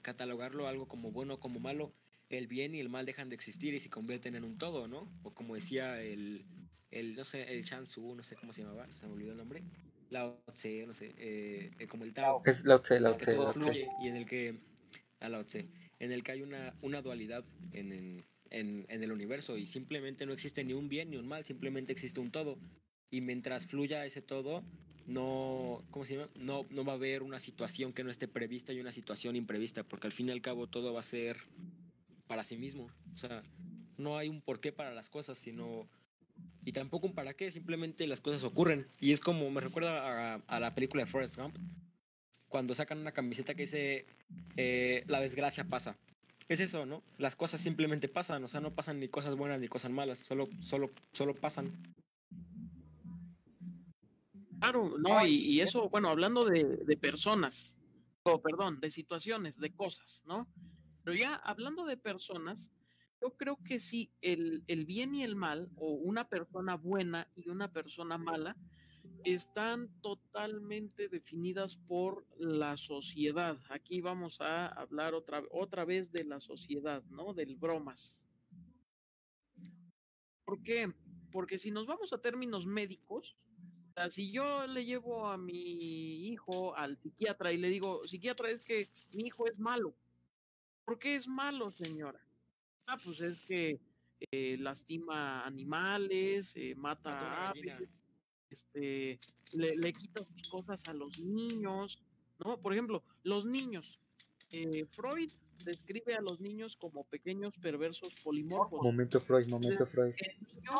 Speaker 1: catalogarlo algo como bueno o como malo, el bien y el mal dejan de existir y se convierten en un todo, ¿no? O como decía el, el no sé, el Shansu, no sé cómo se llamaba, se me olvidó el nombre, Lao Tse, no sé, eh, eh, como el Tao,
Speaker 2: Es Lao Tse, Lao Tse, Lao
Speaker 1: y en el que, a Lao Tse, en el que hay una, una dualidad en, en, en, en el universo y simplemente no existe ni un bien ni un mal, simplemente existe un todo. Y mientras fluya ese todo, no, ¿cómo se llama? No, no va a haber una situación que no esté prevista y una situación imprevista, porque al fin y al cabo todo va a ser para sí mismo. O sea, no hay un porqué para las cosas, sino... Y tampoco un para qué, simplemente las cosas ocurren. Y es como, me recuerda a, a la película de Forrest Gump, cuando sacan una camiseta que dice, eh, la desgracia pasa. Es eso, ¿no? Las cosas simplemente pasan, o sea, no pasan ni cosas buenas ni cosas malas, solo, solo, solo pasan.
Speaker 4: Claro, no, y, y eso, bueno, hablando de, de personas, o perdón, de situaciones, de cosas, ¿no? Pero ya hablando de personas, yo creo que sí, el, el bien y el mal, o una persona buena y una persona mala, están totalmente definidas por la sociedad. Aquí vamos a hablar otra, otra vez de la sociedad, ¿no? Del bromas. ¿Por qué? Porque si nos vamos a términos médicos, O sea, si yo le llevo a mi hijo al psiquiatra y le digo, psiquiatra, es que mi hijo es malo. ¿Por qué es malo, señora? Ah, pues es que eh, lastima animales, eh, mata
Speaker 1: gallina.
Speaker 4: aves, este, le, le quita sus cosas a los niños, ¿no? Por ejemplo, los niños. Eh, Freud describe a los niños como pequeños perversos polimorfos.
Speaker 2: Momento Freud, momento Freud.
Speaker 4: El niño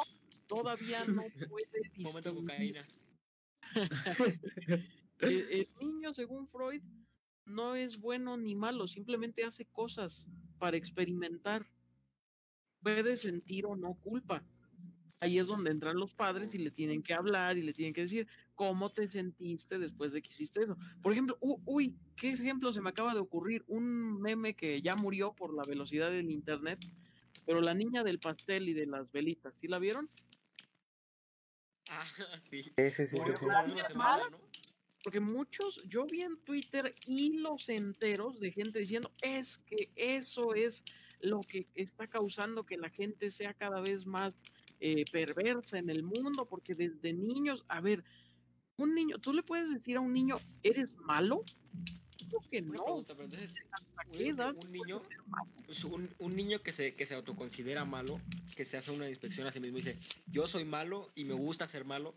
Speaker 4: todavía no puede
Speaker 1: Momento cocaína.
Speaker 4: el, el niño, según Freud, no es bueno ni malo, simplemente hace cosas para experimentar. Puede sentir o no culpa. Ahí es donde entran los padres y le tienen que hablar y le tienen que decir cómo te sentiste después de que hiciste eso. Por ejemplo, uy, qué ejemplo se me acaba de ocurrir. Un meme que ya murió por la velocidad del internet, pero la niña del pastel y de las velitas, ¿sí la vieron?
Speaker 1: Ah, sí.
Speaker 2: Sí, sí, sí,
Speaker 1: semana, ¿no?
Speaker 4: Porque muchos, yo vi en Twitter hilos enteros de gente diciendo, es que eso es lo que está causando que la gente sea cada vez más eh, perversa en el mundo, porque desde niños, a ver, un niño, ¿tú le puedes decir a un niño, eres malo? Que no.
Speaker 1: pregunta, pero entonces,
Speaker 4: ¿Hasta
Speaker 1: un- niño- pues, un, un niño que se, que se autoconsidera malo, que se hace una inspección a sí mismo y dice, yo soy malo y me gusta ser malo,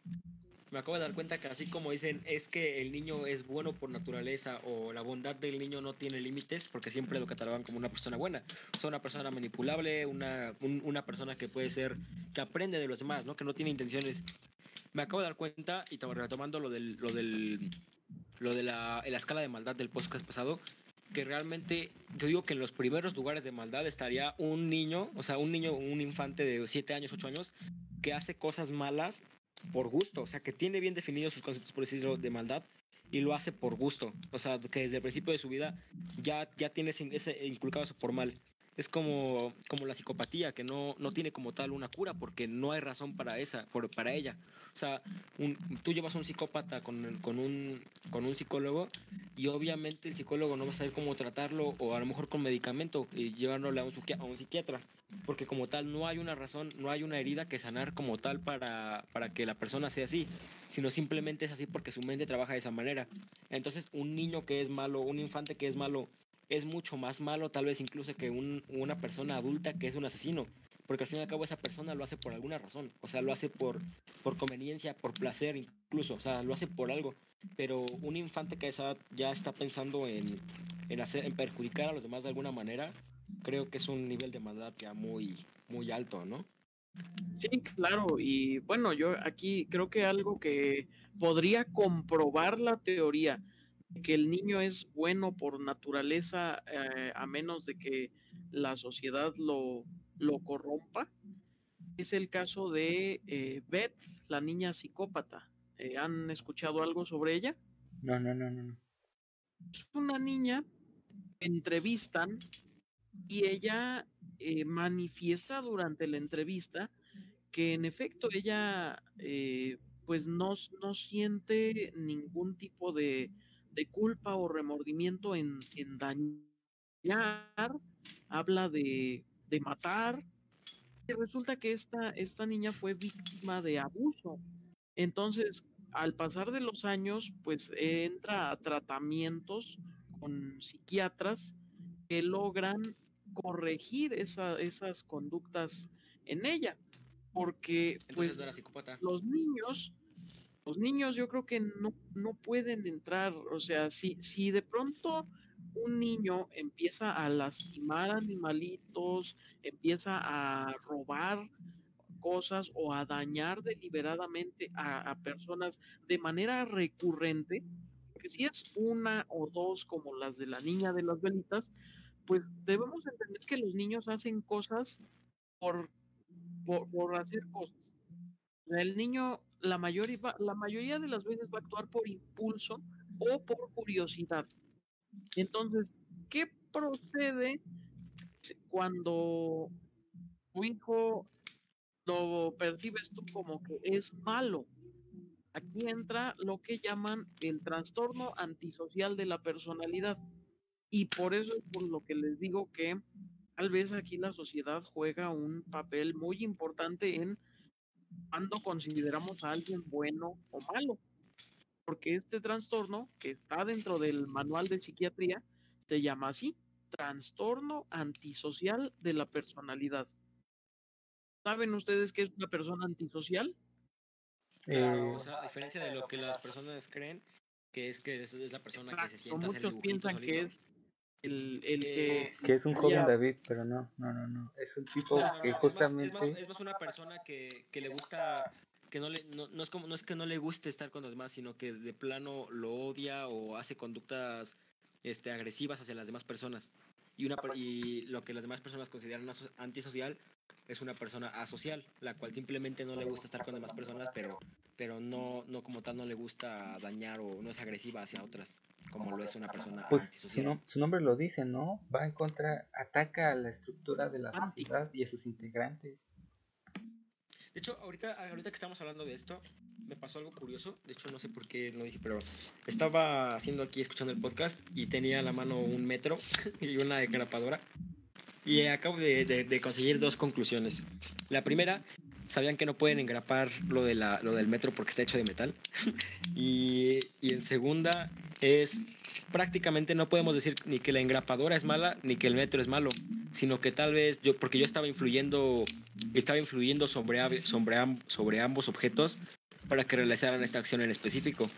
Speaker 1: me acabo de dar cuenta que así como dicen, es que el niño es bueno por naturaleza o la bondad del niño no tiene límites, porque siempre lo catalogan como una persona buena. O sea, una persona manipulable, una, un- una persona que puede ser, que aprende de los demás, ¿no? Que no tiene intenciones. Me acabo de dar cuenta, y to- retomando lo del, lo del, lo de la, la escala de maldad del podcast pasado, que realmente yo digo que en los primeros lugares de maldad estaría un niño, o sea, un niño, un infante de 7 años, 8 años, que hace cosas malas por gusto, o sea, que tiene bien definidos sus conceptos, por decirlo, de maldad y lo hace por gusto, o sea, que desde el principio de su vida ya, ya tiene ese, inculcado eso por mal. Es como, como la psicopatía, que no, no tiene como tal una cura, porque no hay razón para esa, por, para ella. O sea, tú llevas a un psicópata con, con, un, con un psicólogo y obviamente el psicólogo no va a saber cómo tratarlo o a lo mejor con medicamento y llevándole a un, a un psiquiatra porque como tal no hay una razón, no hay una herida que sanar como tal para, para que la persona sea así, sino simplemente es así porque su mente trabaja de esa manera. Entonces un niño que es malo, un infante que es malo, es mucho más malo tal vez incluso que un- una persona adulta que es un asesino, porque al fin y al cabo esa persona lo hace por alguna razón, o sea, lo hace por, por conveniencia, por placer incluso, o sea, lo hace por algo, pero un infante que a ya está pensando en, en, hacer, en perjudicar a los demás de alguna manera, creo que es un nivel de maldad ya muy, muy alto, ¿no?
Speaker 4: Sí, claro, y bueno, yo aquí creo que algo que podría comprobar la teoría que el niño es bueno por naturaleza, eh, a menos de que la sociedad lo, lo corrompa, es el caso de eh, Beth, la niña psicópata. Eh, ¿Han escuchado algo sobre ella?
Speaker 2: No, no, no, no.
Speaker 4: es una niña entrevistan y ella manifiesta durante la entrevista que en efecto ella pues no, no siente ningún tipo de, de culpa o remordimiento en, en dañar, habla de, de matar. Y resulta que esta, esta niña fue víctima de abuso. Entonces, al pasar de los años, pues entra a tratamientos con psiquiatras que logran corregir esa- esas conductas en ella. Porque,
Speaker 1: Entonces
Speaker 4: pues,
Speaker 1: no era psicópata.
Speaker 4: los niños, los niños yo creo que no, no pueden entrar, o sea, si, si de pronto un niño empieza a lastimar animalitos, empieza a robar cosas o a dañar deliberadamente a, personas de manera recurrente, porque si es una o dos como las de la niña de las velitas, pues debemos entender que los niños hacen cosas por, por, por hacer cosas. El niño la mayoría, va- la mayoría de las veces va a actuar por impulso o por curiosidad. Entonces, ¿qué procede cuando tu hijo lo percibes tú como que es malo? Aquí entra lo que llaman el trastorno antisocial de la personalidad. Y por eso es por lo que les digo que tal vez aquí la sociedad juega un papel muy importante en cuando consideramos a alguien bueno o malo. Porque este trastorno, que está dentro del manual de psiquiatría, se llama así, trastorno antisocial de la personalidad. ¿Saben ustedes qué es una persona antisocial?
Speaker 1: Claro,
Speaker 2: Eh,
Speaker 1: o sea, a diferencia de lo que las personas creen, que es que es, es la persona que se sienta
Speaker 4: muchos piensan que es el, el que...
Speaker 1: Es-
Speaker 2: que es un joven David, pero no, no, no, no. Es un tipo
Speaker 1: No, no,
Speaker 2: que
Speaker 1: no, es más-
Speaker 2: justamente...
Speaker 1: Es más, es más una persona que, que le gusta, que no le, no, no es como, no es que no le guste estar con los demás, sino que de plano lo odia o hace conductas este, agresivas hacia las demás personas. Y, una, y lo que las demás personas consideran antisocial es una persona asocial, la cual simplemente no le gusta estar con demás personas, pero, pero no, no como tal no le gusta dañar o no es agresiva hacia otras, como lo es una persona
Speaker 2: Pues su, nombre lo dice, ¿no? Va en contra, ataca a la estructura de la
Speaker 4: Anti.
Speaker 2: sociedad y a sus integrantes.
Speaker 1: De hecho, ahorita, ahorita que estamos hablando de esto, me pasó algo curioso. De hecho, no sé por qué lo dije, pero estaba haciendo aquí, escuchando el podcast y tenía a la mano un metro y una engrapadora. Y acabo de, conseguir dos conclusiones. La primera, sabían que no pueden engrapar lo, de la, lo del metro porque está hecho de metal. y, y en segunda, es prácticamente no podemos decir ni que la engrapadora es mala ni que el metro es malo, sino que tal vez yo, porque yo estaba influyendo estaba influyendo sobre, sobre, sobre ambos objetos para que realizaran esta acción en específico.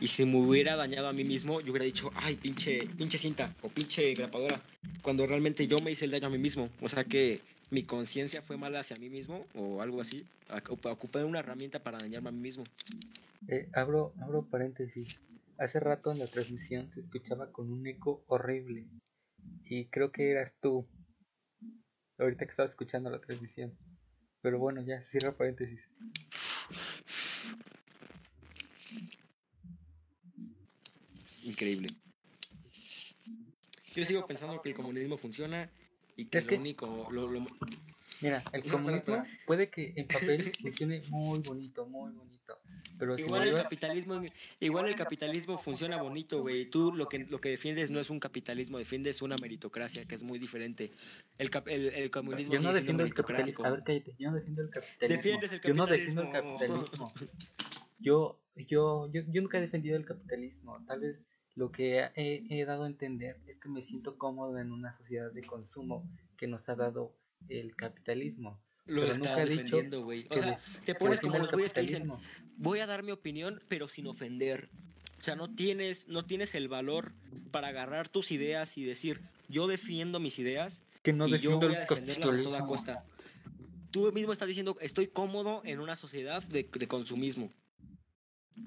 Speaker 1: Y si me hubiera dañado a mí mismo, yo hubiera dicho, ay, pinche, pinche cinta o pinche grapadora, cuando realmente yo me hice el daño a mí mismo. O sea que mi conciencia fue mala hacia mí mismo o algo así. Ocup- Ocupé una herramienta para dañarme a mí mismo.
Speaker 2: Eh, abro, abro paréntesis. Hace rato en la transmisión se escuchaba con un eco horrible. Y creo que eras tú. Ahorita que estaba escuchando la transmisión. Pero bueno, ya, cierra paréntesis.
Speaker 1: Increíble. Yo sigo pensando que el comunismo funciona y que
Speaker 2: Es
Speaker 1: lo
Speaker 2: que-
Speaker 1: único, lo- lo,
Speaker 2: Mira, el
Speaker 1: No,
Speaker 2: comunismo puede que en papel funcione muy bonito, muy bonito. Pero
Speaker 1: Igual el capitalismo, igual el capitalismo funciona bonito, güey. Tú lo que lo que defiendes no es un capitalismo, defiendes una meritocracia que es muy diferente. El, cap- el, el comunismo
Speaker 2: Yo no defiendo el capitalismo. A ver, cállate. Yo no defiendo el capitalismo.
Speaker 1: Defiendes el
Speaker 2: Yo no defiendo el
Speaker 1: capitalismo.
Speaker 2: Yo, yo, yo, yo nunca he defendido el capitalismo. Tal vez lo que he, he dado a entender es que me siento cómodo en una sociedad de consumo que nos ha dado el capitalismo.
Speaker 1: Lo
Speaker 2: Pero
Speaker 1: estás
Speaker 2: nunca
Speaker 1: defendiendo, güey. O sea, te pones como los güeyes que dicen, voy a dar mi opinión, pero sin ofender. O sea, no tienes, no tienes el valor para agarrar tus ideas y decir, yo defiendo mis ideas
Speaker 2: Que no
Speaker 1: y yo
Speaker 2: defiendo
Speaker 1: voy a defenderlas a toda costa. Tú mismo estás diciendo, estoy cómodo en una sociedad de, de consumismo.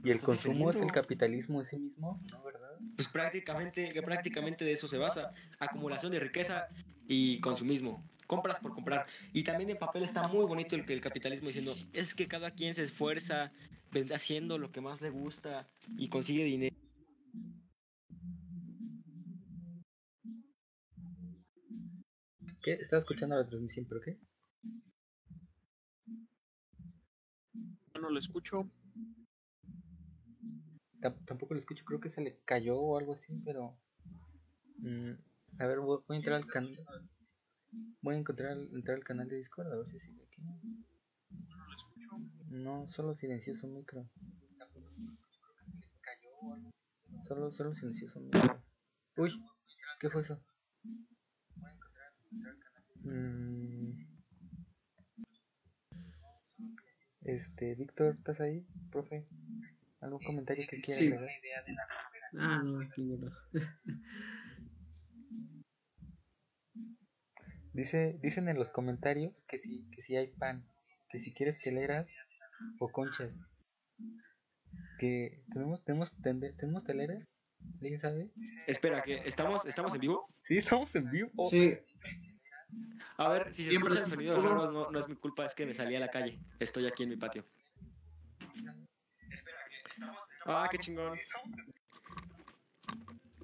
Speaker 2: ¿Y el consumo es el capitalismo en sí mismo? ¿No, verdad?
Speaker 1: Pues prácticamente, que prácticamente de eso se basa. Acumulación de riqueza y consumismo. Compras por comprar. Y también en papel está muy bonito el que el capitalismo diciendo, es que cada quien se esfuerza, vende haciendo lo que más le gusta y consigue dinero.
Speaker 2: ¿Qué? Estaba escuchando la transmisión, ¿pero qué?
Speaker 4: No lo escucho.
Speaker 2: Tam- tampoco lo escucho, creo que se le cayó o algo así, pero... mm, a ver, voy, voy a entrar al canal... Voy a encontrar, entrar al canal de Discord a ver si sigue aquí. No, solo silenció su micro. Solo, solo silenció su micro. Uy, ¿qué fue eso? Mm. Este, Víctor, ¿estás ahí, profe? ¿Algún comentario que quiera
Speaker 3: Sí. Ah, no, ninguno.
Speaker 2: Dice, dicen en los comentarios que si, que si hay pan, que si quieres teleras o conchas. Que tenemos, tenemos, tende- tenemos teleras, ¿alguien sabe?
Speaker 1: Espera, que estamos, estamos en vivo.
Speaker 2: Sí, estamos en vivo.
Speaker 3: Sí,
Speaker 1: A ver, si se
Speaker 4: Siempre
Speaker 1: escuchan
Speaker 4: es
Speaker 1: sonidos raros, no, no es mi culpa, es que me salí a la calle. Estoy aquí en mi patio. Ah, qué chingón.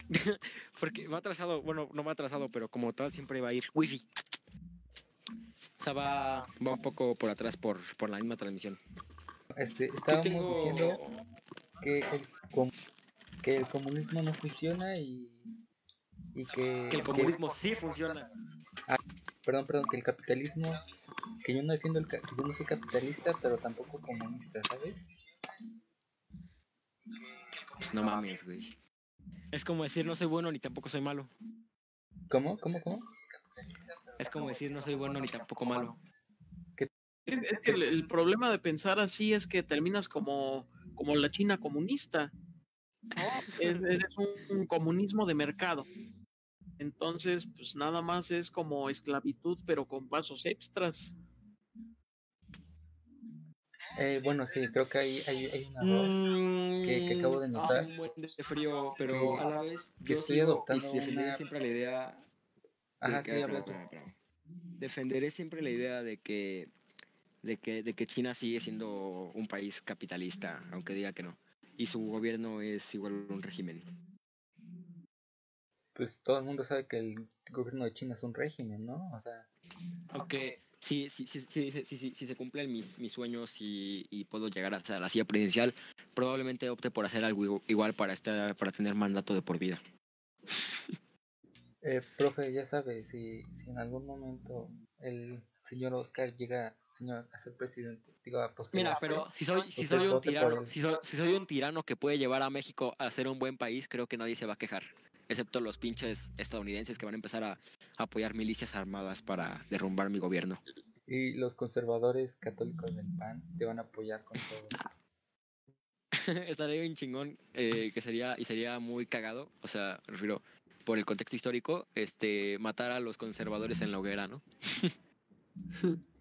Speaker 1: Porque me ha atrasado, bueno, no me ha atrasado, pero como tal siempre va a ir wifi. O sea, va, va un poco por atrás por, por la misma transmisión.
Speaker 2: Este,
Speaker 1: Yo
Speaker 2: estábamos
Speaker 1: tengo...
Speaker 2: diciendo que el, com- que el comunismo no funciona y, y que,
Speaker 1: Que el comunismo sí funciona.
Speaker 2: perdón, perdón, que el capitalismo que yo no defiendo el yo no soy capitalista, pero tampoco comunista, ¿sabes?
Speaker 1: Pues no mames, güey. Es como decir no soy bueno ni tampoco soy malo.
Speaker 2: ¿Cómo? ¿Cómo? ¿Cómo?
Speaker 1: Es como decir no soy bueno ni tampoco malo.
Speaker 4: Es, es que el, el problema de pensar así es que terminas como, como la China comunista. ¿no? Es- eres un, un comunismo de mercado. Entonces, pues nada más es como esclavitud, pero con pasos extras.
Speaker 2: Eh, bueno, sí, creo que hay, hay, hay un error. que- que acabo de notar.
Speaker 1: Hace un buen de frío, pero
Speaker 2: Que-
Speaker 1: a la vez
Speaker 2: que
Speaker 1: yo
Speaker 2: estoy
Speaker 1: sigo
Speaker 2: adoptando
Speaker 1: y defenderé
Speaker 2: una-
Speaker 1: siempre la idea
Speaker 2: Ajá, sí, habla.
Speaker 1: Defenderé siempre la idea de que de que de que China sigue siendo un país capitalista, aunque diga que no. Y su gobierno es igual un régimen.
Speaker 2: Pues todo el mundo sabe que el gobierno de China es un régimen, ¿no? O sea,
Speaker 1: Aunque si, si, si, se cumplen mis, mis sueños y, y puedo llegar hasta la silla presidencial, probablemente opte por hacer algo igu- igual para estar para tener mandato de por vida.
Speaker 2: eh, profe, ya sabe, si, si en algún momento el señor Oscar llega señor, a ser presidente, digo, a
Speaker 1: Mira, pero si soy, si soy un tirano, si soy, si soy un tirano que puede llevar a México a ser un buen país, creo que nadie se va a quejar. Excepto los pinches estadounidenses que van a empezar a apoyar milicias armadas para derrumbar mi gobierno.
Speaker 2: y los conservadores católicos del PAN te van a apoyar con todo.
Speaker 1: Estaría bien chingón, eh, que sería, y sería muy cagado, o sea, refiero, por el contexto histórico, este, matar a los conservadores en la hoguera, ¿no?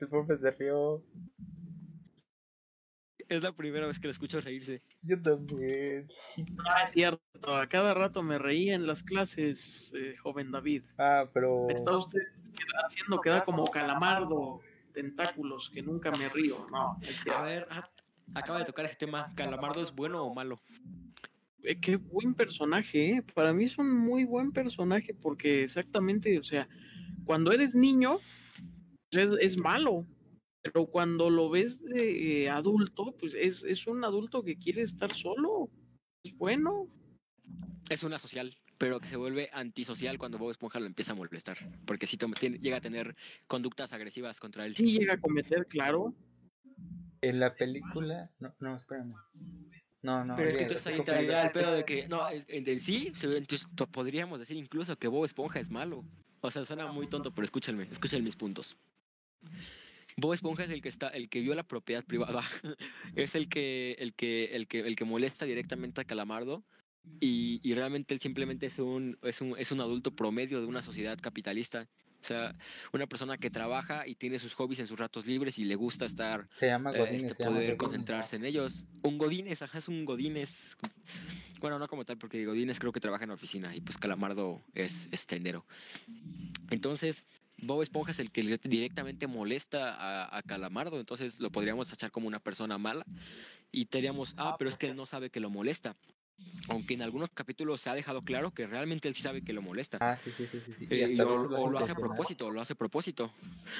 Speaker 2: El profe se rió.
Speaker 1: Es la primera vez que lo escucho reírse.
Speaker 2: Yo también.
Speaker 4: Ah, es cierto, a cada rato me reía en las clases, eh, joven David.
Speaker 2: Ah, pero...
Speaker 4: Está usted haciendo que da como calamardo, tentáculos, que nunca me río. No,
Speaker 1: A ver, ah, acaba de tocar ese tema. ¿Calamardo es bueno o malo?
Speaker 4: Eh, qué buen personaje, ¿eh? Para mí es un muy buen personaje porque exactamente, o sea, cuando eres niño es, es malo, pero cuando lo ves de adulto, pues es, es un adulto que quiere estar solo. Es bueno.
Speaker 1: Es una social, pero que se vuelve antisocial cuando Bob Esponja lo empieza a molestar. Porque si llega a tener conductas agresivas contra él.
Speaker 4: Sí llega a cometer, claro.
Speaker 2: En la película... No, no, espérame. No, no.
Speaker 1: Pero es que entonces ahí entraría el pedo de que, no, en, en sí, entonces to- podríamos decir incluso que Bob Esponja es malo. O sea, suena muy tonto, pero escúchenme, escuchen mis puntos. Bob Esponja es el que está, el que vio la propiedad privada, es el que, el que, el que, el que molesta directamente a Calamardo. Y, y realmente él simplemente es un, es un, es un adulto promedio de una sociedad capitalista. O sea, una persona que trabaja y tiene sus hobbies en sus ratos libres y le gusta estar
Speaker 2: Se llama
Speaker 1: eh,
Speaker 2: Godínez,
Speaker 1: este,
Speaker 2: se llama
Speaker 1: poder concentrarse en ellos. Un Godínez, ajá, es un Godínez. Bueno, no como tal, porque Godínez creo que trabaja en la oficina y pues Calamardo es, es tendero. Entonces, Bob Esponja es el que directamente molesta a, a Calamardo, entonces lo podríamos tachar como una persona mala y diríamos, ah, pero es que él no sabe que lo molesta. Aunque en algunos capítulos se ha dejado claro que realmente él sí sabe que lo molesta.
Speaker 2: Ah, sí, sí, sí, sí.
Speaker 1: Eh, y o, lo hace a propósito, lo hace a propósito.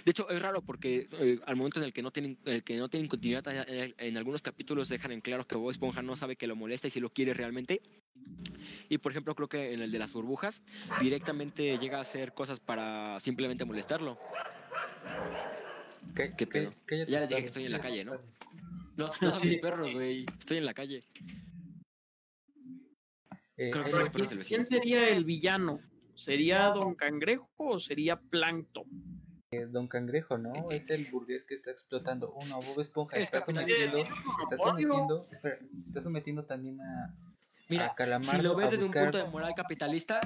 Speaker 1: De hecho, es raro porque eh, al momento en el que no tienen, el que no tienen continuidad, eh, en algunos capítulos dejan en claro que Bob Esponja no sabe que lo molesta y si lo quiere realmente. Y por ejemplo, creo que en el de las burbujas, directamente llega a hacer cosas para simplemente molestarlo.
Speaker 2: ¿Qué,
Speaker 1: ¿Qué pedo? Ya les dije que estoy en la calle, ¿no? No, no son
Speaker 4: Sí.
Speaker 1: mis perros, güey. Estoy en la calle.
Speaker 2: Eh,
Speaker 1: Creo que.
Speaker 4: ¿Quién sería el villano? ¿Sería Don Cangrejo o sería Plankton?
Speaker 2: eh, Don Cangrejo, ¿no? Es el burgués que está explotando. Uno, Bob Esponja
Speaker 1: Es
Speaker 2: está sometiendo, está sometiendo, espera, está sometiendo también a,
Speaker 1: Mira, si lo ves desde un punto de moral capitalista,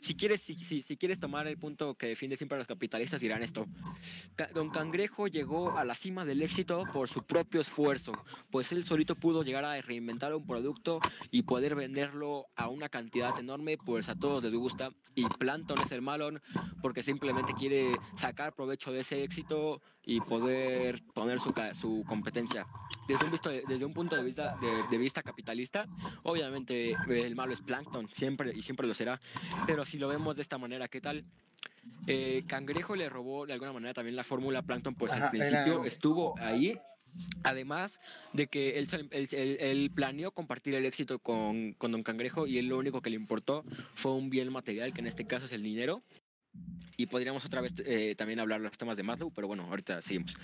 Speaker 1: si quieres, si, si, si quieres tomar el punto que defiende siempre a los capitalistas, dirán esto. Don Cangrejo llegó a la cima del éxito por su propio esfuerzo, pues él solito pudo llegar a reinventar un producto y poder venderlo a una cantidad enorme, pues a todos les gusta. Y Planton es el malo porque simplemente quiere sacar provecho de ese éxito y poder poner su, su competencia. Desde un, visto, desde un punto de vista, de, de vista capitalista, obviamente eh, el malo es Plankton, siempre y siempre lo será. Pero si lo vemos de esta manera, ¿qué tal? Eh, Cangrejo le robó de alguna manera también la fórmula Plankton, pues
Speaker 2: Ajá,
Speaker 1: al principio
Speaker 2: era-
Speaker 1: estuvo ahí. Además de que él, se- él- él- él planeó compartir el éxito con, con Don Cangrejo y él lo único que le importó fue un bien material, que en este caso es el dinero. Y podríamos otra vez eh, también hablar los temas de Maslow, pero bueno, ahorita seguimos.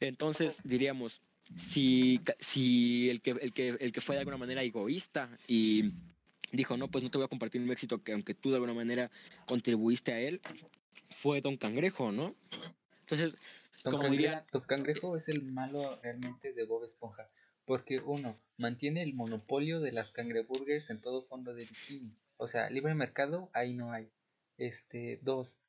Speaker 1: Entonces diríamos, si, si el, que, el, que, el que fue de alguna manera egoísta y dijo, no, pues no te voy a compartir mi éxito, que aunque tú de alguna manera contribuiste a él, fue Don Cangrejo, ¿no? Entonces,
Speaker 2: Don,
Speaker 1: como diría,
Speaker 2: Don Cangrejo es el malo realmente de Bob Esponja. Porque uno, mantiene el monopolio de las cangreburgers en todo fondo de bikini. O sea, libre mercado, ahí no hay. Este, dos.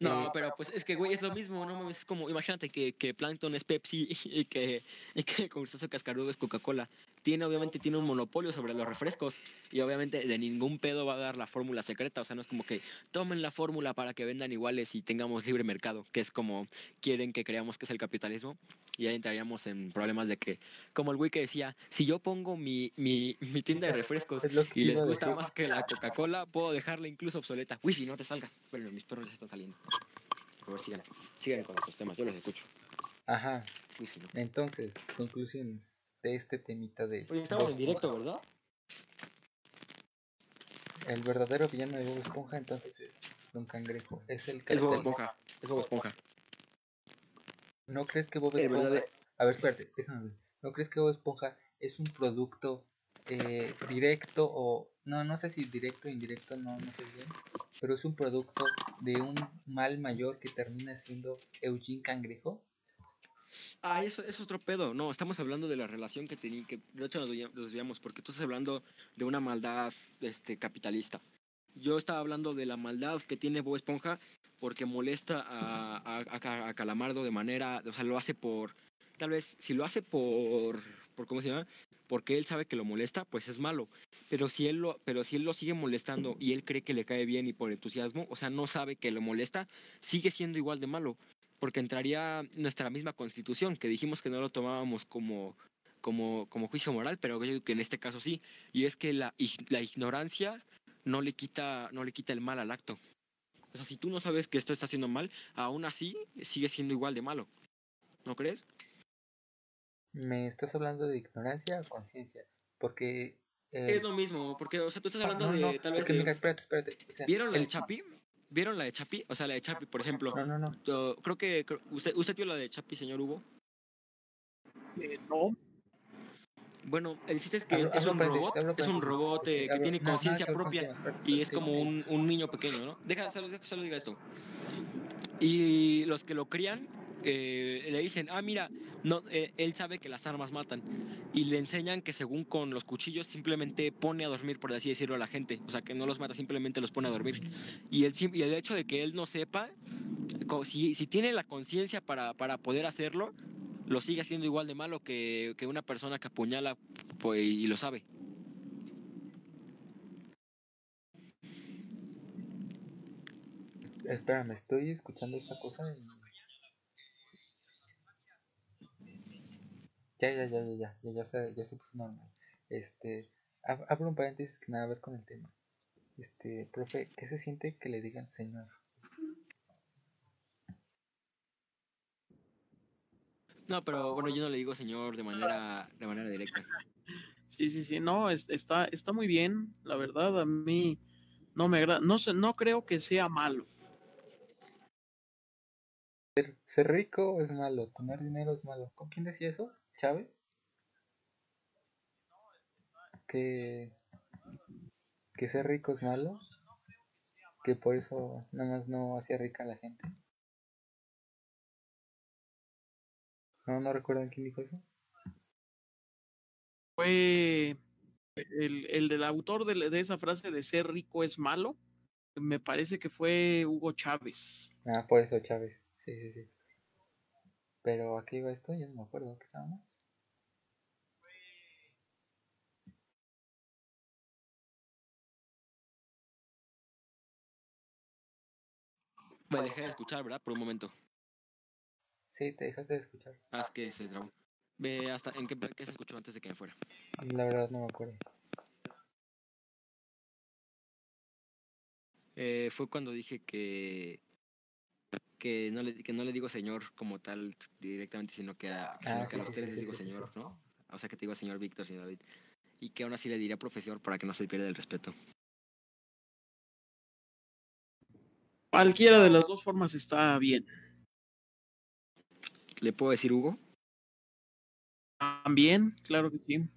Speaker 1: No,
Speaker 2: eh,
Speaker 1: pero pues es que, güey, es lo mismo, ¿no? Es como, imagínate que, que Plankton es Pepsi y que, y que el concurso cascarudo es Coca-Cola. Tiene, obviamente, tiene un monopolio sobre los refrescos y obviamente de ningún pedo va a dar la fórmula secreta. O sea, no es como que tomen la fórmula para que vendan iguales y tengamos libre mercado, que es como quieren que creamos que es el capitalismo. Y ahí entraríamos en problemas de que, como el güey que decía, si yo pongo mi, mi, mi tienda de refrescos y les gusta más que la Coca-Cola, puedo dejarla incluso obsoleta. Wifi, no te salgas. Esperen, mis perros ya están saliendo. A ver, sigan. Sigan con los temas, yo los escucho.
Speaker 2: Ajá. Entonces, conclusiones de este temita de
Speaker 1: Oye, estamos
Speaker 2: Bob
Speaker 1: en directo, ¿verdad?
Speaker 2: El verdadero villano de Bob Esponja entonces es Don Cangrejo. Es el
Speaker 1: Es Bob Esponja. Es Bob Esponja.
Speaker 2: ¿No crees que Bob Esponja...
Speaker 1: verdadero-
Speaker 2: A ver, espérate, déjame ver. ¿No crees que Bob Esponja es un producto eh, directo o... No, no sé si directo o indirecto, no, no sé bien. Pero es un producto de un mal mayor que termina siendo Eugene Cangrejo.
Speaker 1: Ah, eso es otro pedo. No, estamos hablando de la relación que tenía, que de hecho nos desvia- nos desviamos, porque tú estás hablando de una maldad este, capitalista. Yo estaba hablando de la maldad que tiene Bob Esponja porque molesta a, a, a- a Calamardo de manera, o sea, lo hace por, tal vez, si lo hace por, por ¿cómo se llama? Porque él sabe que lo molesta, pues es malo. Pero si él lo, pero si él lo sigue molestando y él cree que le cae bien y por entusiasmo, o sea, no sabe que lo molesta, sigue siendo igual de malo porque entraría nuestra misma constitución, que dijimos que no lo tomábamos como, como, como juicio moral, pero yo digo que en este caso sí, y es que la, la ignorancia no le, quita, no le quita el mal al acto. O sea, si tú no sabes que esto está haciendo mal, aún así sigue siendo igual de malo. ¿No crees?
Speaker 2: ¿Me estás hablando de ignorancia o conciencia? Porque... eh,
Speaker 1: Es lo mismo, porque, o sea, tú estás
Speaker 2: ah,
Speaker 1: hablando
Speaker 2: no,
Speaker 1: de, tal vez,
Speaker 2: porque
Speaker 1: de-
Speaker 2: mira, espérate, espérate. o sea,
Speaker 1: ¿Vieron
Speaker 2: el-
Speaker 1: Chapi? ¿Vieron la de Chapi? O sea, la de Chapi, por ejemplo.
Speaker 2: No, no, no.
Speaker 1: Yo creo que, creo- ¿usted, ¿usted vio la de Chapi, señor Hugo?
Speaker 4: Eh, no,
Speaker 1: Bueno, el chiste es que
Speaker 2: Hablo-
Speaker 1: es un robot,
Speaker 2: hablo
Speaker 1: es un robot eh, que tiene conciencia propia y es como un, un niño pequeño, ¿no? Deja, solo, deja, solo diga esto. Y los que lo crían eh, le dicen, ah, mira, no, eh, él sabe que las armas matan. Y le enseñan que según con los cuchillos simplemente pone a dormir, por así decirlo, a la gente. O sea, que no los mata, simplemente los pone a dormir. Y el, y el hecho de que él no sepa, si, si tiene la conciencia para, para poder hacerlo, lo sigue haciendo igual de malo que, que una persona que apuñala pues, y lo sabe.
Speaker 2: Espérame, estoy escuchando esta cosa. Ya, ya, ya, ya, ya, ya, ya se, ya se puso normal. Este, ab- abro un paréntesis que nada que ver con el tema. Este, profe, ¿qué se siente que le digan señor?
Speaker 1: No, pero bueno, yo no le digo señor de manera, de manera directa.
Speaker 4: sí, sí, sí, no, es- está, está muy bien, la verdad, a mí no me agrada, no sé, no creo que sea malo.
Speaker 2: Ser rico es malo, tener dinero es malo. ¿Con quién decía eso? ¿Chávez? Que, que ser rico es malo. Que por eso nada más no hacía rica a la gente. No, no recuerdan quién dijo eso.
Speaker 4: Fue el, el del autor de, de esa frase de ser rico es malo, me parece que fue Hugo Chávez.
Speaker 2: Ah, por eso Chávez. Sí, sí, sí. Pero ¿a qué iba esto? Ya no me acuerdo. ¿Qué estábamos?
Speaker 1: Me dejé de escuchar, ¿verdad? Por un momento.
Speaker 2: Sí, te dejaste de escuchar.
Speaker 1: Ah, es que se trabó. Ve hasta en qué, qué se escuchó antes de que me fuera.
Speaker 2: La verdad no me acuerdo.
Speaker 1: Eh, fue cuando dije que que no le que no le digo señor como tal directamente, sino que a, sino
Speaker 2: Ah,
Speaker 1: que
Speaker 2: sí,
Speaker 1: a los
Speaker 2: sí,
Speaker 1: tres
Speaker 2: sí,
Speaker 1: les digo señor. ¿no? O sea que te digo señor Víctor, señor David. Y que aún así le diría profesor para que no se pierda el respeto.
Speaker 4: Cualquiera de las dos formas está bien.
Speaker 1: ¿Le puedo decir Hugo?
Speaker 4: También, claro que sí.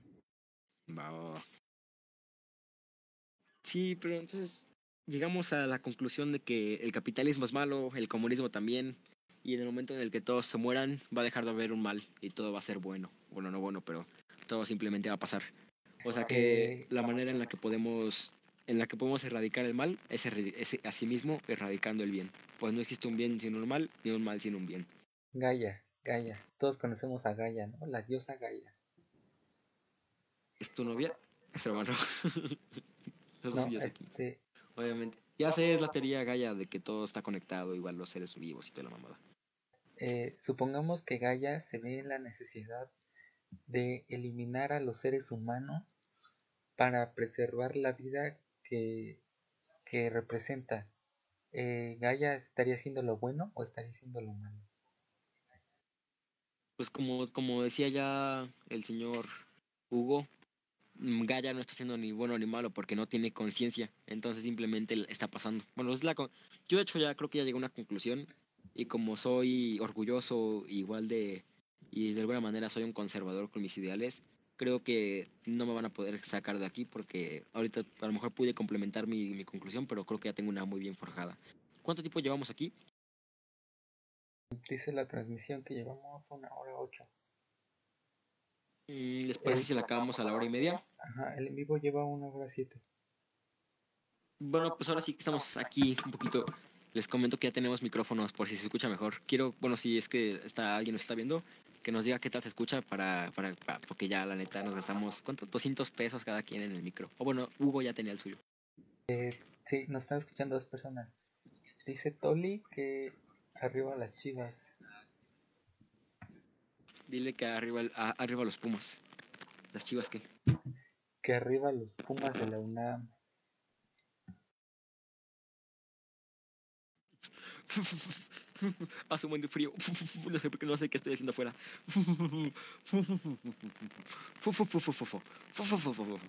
Speaker 1: Sí, pero entonces llegamos a la conclusión de que el capitalismo es malo, el comunismo también, y en el momento en el que todos se mueran va a dejar de haber un mal y todo va a ser bueno. Bueno, no bueno, pero todo simplemente va a pasar. O sea que la manera en la que podemos en la que podemos erradicar el mal es, es asimismo erradicando el bien. Pues no existe un bien sin un mal, ni un mal sin un bien.
Speaker 2: Gaia, Gaia. Todos conocemos a Gaia, ¿no? La diosa Gaia.
Speaker 1: ¿Es tu novia? Es hermano. no
Speaker 2: No,
Speaker 1: si ya sé quién.
Speaker 2: este,
Speaker 1: Obviamente. Ya sé, es la teoría Gaia de que todo está conectado, igual los seres vivos y toda la mamada.
Speaker 2: eh, supongamos que Gaia se ve en la necesidad de eliminar a los seres humanos para preservar la vida que, que representa. Eh, ¿Gaia estaría haciendo lo bueno o estaría haciendo lo malo?
Speaker 1: Pues como, como decía ya el señor Hugo, mm, Gaia no está haciendo ni bueno ni malo porque no tiene conciencia, entonces simplemente le está pasando. Bueno, es la con- yo de hecho ya creo que ya llegué a una conclusión y como soy orgulloso igual de y de alguna manera soy un conservador con mis ideales, creo que no me van a poder sacar de aquí porque ahorita a lo mejor pude complementar mi, mi conclusión, pero creo que ya tengo una muy bien forjada. ¿Cuánto tiempo llevamos aquí?
Speaker 2: Dice la transmisión que llevamos una hora ocho.
Speaker 1: Mm, ¿Les parece si la acabamos a la hora y media?
Speaker 2: Ajá, el en vivo lleva una hora siete.
Speaker 1: Bueno, pues ahora sí que estamos aquí un poquito. Les comento que ya tenemos micrófonos por si se escucha mejor. Quiero, bueno, si es que está alguien nos está viendo, que nos diga qué tal se escucha para, para, para- porque ya la neta nos gastamos, ¿cuánto? 200 pesos cada quien en el micro. O bueno, Hugo ya tenía el suyo.
Speaker 2: Sí, nos están escuchando dos personas. Dice Toli que arriba las chivas.
Speaker 1: Dile que arriba, a- arriba los Pumas. Las chivas que.
Speaker 2: Que arriba los Pumas de la UNAM.
Speaker 1: Hace un buen de frío. No sé por qué no sé qué estoy haciendo afuera.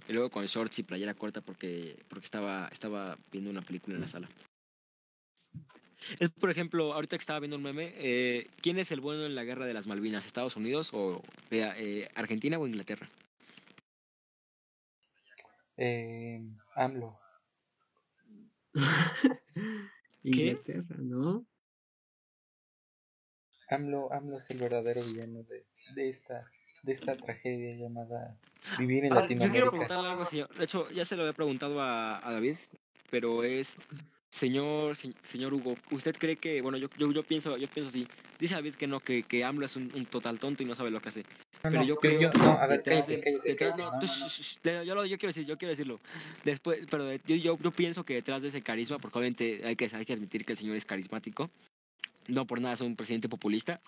Speaker 1: Y luego con shorts y playera corta porque, porque estaba, estaba viendo una película en la sala. Es, por ejemplo, ahorita que estaba viendo un meme, eh, ¿quién es el bueno en la guerra de las Malvinas? ¿Estados Unidos o eh, eh, Argentina o Inglaterra?
Speaker 2: Eh, AMLO.
Speaker 3: Inglaterra, ¿no?
Speaker 2: AMLO, AMLO es el verdadero villano de, de esta de esta tragedia llamada vivir en
Speaker 1: Ah, yo quiero
Speaker 2: Latinoamérica.
Speaker 1: preguntarle algo, señor. De hecho, ya se lo había preguntado a, a David, pero es, señor, se- señor Hugo, ¿usted cree que, bueno, yo, yo, yo pienso, yo pienso así. Dice David que no, que, que AMLO es un, un total tonto y no sabe lo que hace.
Speaker 2: No,
Speaker 1: Pero
Speaker 2: no,
Speaker 1: yo creo
Speaker 2: no, a ver,
Speaker 1: detrás
Speaker 2: cállate,
Speaker 1: de-
Speaker 2: cállate,
Speaker 1: detrás-
Speaker 2: cállate,
Speaker 1: no, yo, lo- yo quiero decir, yo quiero decirlo. Después, pero yo, yo, yo pienso que detrás de ese carisma, porque obviamente hay que, hay que admitir que el señor es carismático, no por nada es un presidente populista.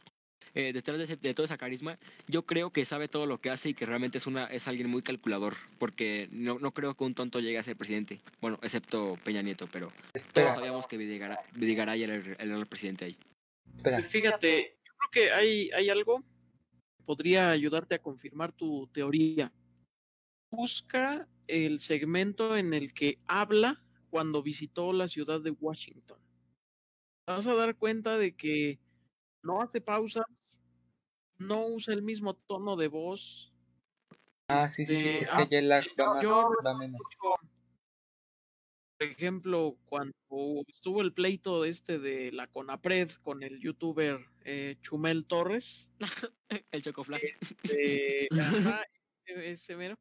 Speaker 1: eh, detrás de, ese- de todo ese carisma, yo creo que sabe todo lo que hace y que realmente es una es alguien muy calculador, porque no, no creo que un tonto llegue a ser presidente. Bueno, excepto Peña Nieto, pero todos sabíamos que Videgaray, Videgaray era el, el presidente ahí.
Speaker 2: espera.
Speaker 4: Fíjate, yo creo que hay, hay algo que podría ayudarte a confirmar tu teoría. Busca el segmento en el que habla cuando visitó la ciudad de Washington. Vas a dar cuenta de que no hace pausas, no usa el mismo tono de voz.
Speaker 2: Ah, sí, sí, sí,
Speaker 4: Este,
Speaker 2: es
Speaker 4: ah,
Speaker 2: que ya la va, más-
Speaker 4: yo
Speaker 2: va menos.
Speaker 4: por ejemplo, cuando estuvo el pleito este de la Conapred con el youtuber eh, Chumel Torres,
Speaker 1: El chocoflag.
Speaker 4: ajá, ese- ese mero,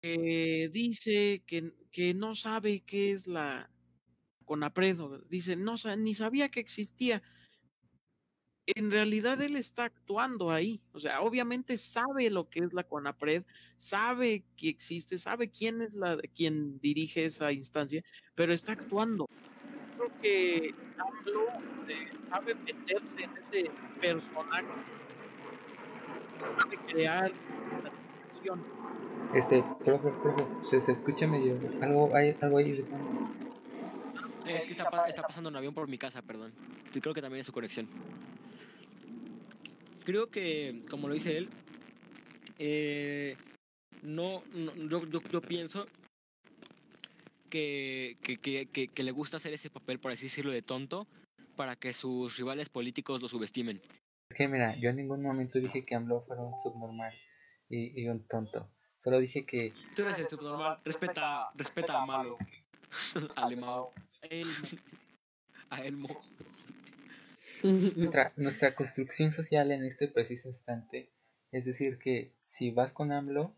Speaker 4: que dice que, que no sabe qué es la Conapred, o dice, no, ni sabía que existía. En realidad él está actuando ahí, o sea, obviamente sabe lo que es la CONAPRED, sabe que existe, sabe quién es la quien dirige esa instancia, pero está actuando. Creo que AMLO eh, sabe meterse en ese personaje, sabe crear la situación.
Speaker 2: Este, profe, profe, se, escucha medio. Algo, hay algo ahí.
Speaker 1: Es que está, está pasando un avión por mi casa, perdón. Y creo que también es su conexión. Creo que, como lo dice él, eh, no, no- yo, yo, yo pienso que, que, que, que, que le gusta hacer ese papel, por así decirlo, de tonto, para que sus rivales políticos lo subestimen.
Speaker 2: Es que mira, yo en ningún momento dije que AMLO fuera un subnormal y, y un tonto. Solo dije que
Speaker 1: Tú eres el subnormal, respeta, respeta a Malo, a
Speaker 4: Él,
Speaker 1: a Elmo.
Speaker 2: nuestra, nuestra construcción social en este preciso instante es decir que si vas con AMLO,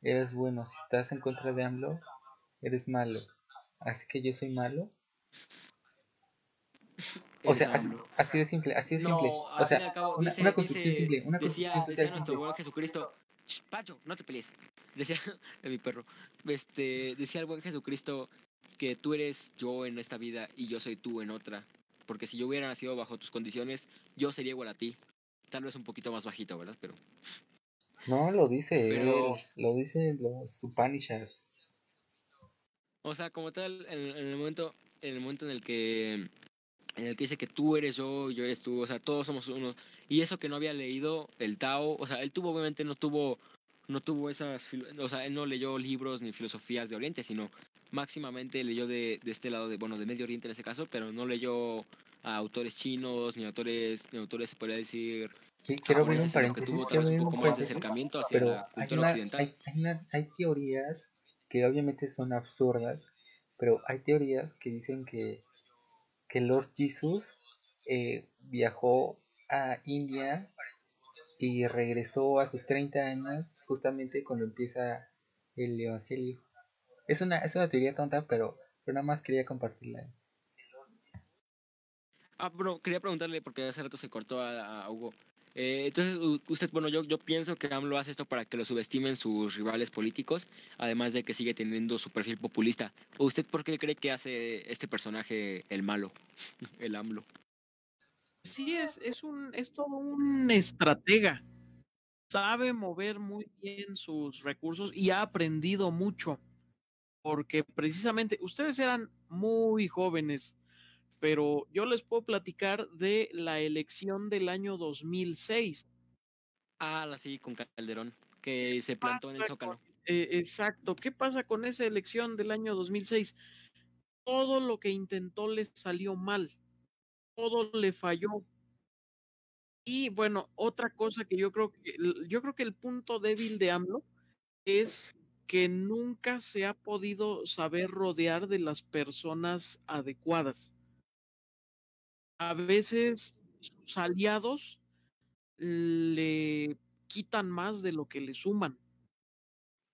Speaker 2: eres bueno. Si estás en contra de AMLO, eres malo. Así que yo soy malo. O sea, así,
Speaker 1: AMLO.
Speaker 2: así de simple, así de simple.
Speaker 1: No,
Speaker 2: O sea,
Speaker 1: cabo,
Speaker 2: una,
Speaker 1: dice,
Speaker 2: una construcción
Speaker 1: dice-
Speaker 2: simple, una
Speaker 1: decía,
Speaker 2: construcción
Speaker 1: decía
Speaker 2: social
Speaker 1: nuestro buen Jesucristo, "Shh, Pacho, no te pelees. Decía de mi perro, este, decía el buen Jesucristo que tú eres yo en esta vida y yo soy tú en otra. Porque si yo hubiera nacido bajo tus condiciones, yo sería igual a ti. Tal vez un poquito más bajito, ¿verdad? Pero
Speaker 2: No, lo dice,
Speaker 1: Pero-
Speaker 2: él, lo dice los Upanishads.
Speaker 1: O sea, como tal, en, en el momento, en el momento en el que en el que dice que tú eres yo, yo eres tú, o sea, todos somos uno. Y eso que no había leído el Tao, o sea, él tuvo obviamente no tuvo no tuvo esas, o sea, él no leyó libros ni filosofías de Oriente, sino máximamente leyó de, de este lado de, bueno, de Medio Oriente en ese caso, pero no leyó a autores chinos ni autores ni autores se podría decir
Speaker 2: Qui- Quiero abrir un
Speaker 1: que
Speaker 2: paréntesis,
Speaker 1: tuvo tal
Speaker 2: quiero
Speaker 1: vez un
Speaker 2: abrir
Speaker 1: poco
Speaker 2: un
Speaker 1: más de
Speaker 2: paréntesis,
Speaker 1: acercamiento hacia
Speaker 2: pero
Speaker 1: la
Speaker 2: hay,
Speaker 1: cultura
Speaker 2: una-
Speaker 1: occidental.
Speaker 2: hay, hay, una- hay teorías que obviamente son absurdas, pero hay teorías que dicen que, que Lord Jesus eh, viajó a India y regresó a sus 30 años justamente cuando empieza el Evangelio. Es una, es una teoría tonta, pero, pero nada más quería compartirla.
Speaker 1: Ah, bro, quería preguntarle, porque hace rato se cortó a, a Hugo. Eh, entonces, usted, bueno, yo, yo pienso que AMLO hace esto para que lo subestimen sus rivales políticos, además de que sigue teniendo su perfil populista. ¿Usted por qué cree que hace este personaje el malo, el AMLO?
Speaker 4: sí es, es un, es todo un estratega. Sabe mover muy bien sus recursos y ha aprendido mucho. Porque precisamente ustedes eran muy jóvenes, pero yo les puedo platicar de la elección del año 2006.
Speaker 1: Ah, la sí, con Calderón, que se plantó en el Zócalo.
Speaker 4: Eh, exacto. ¿Qué pasa con esa elección del año 2006? Todo lo que intentó le salió mal. Todo le falló. Y bueno, otra cosa que yo creo que yo creo que el punto débil de AMLO es que nunca se ha podido saber rodear de las personas adecuadas. A veces sus aliados le quitan más de lo que le suman.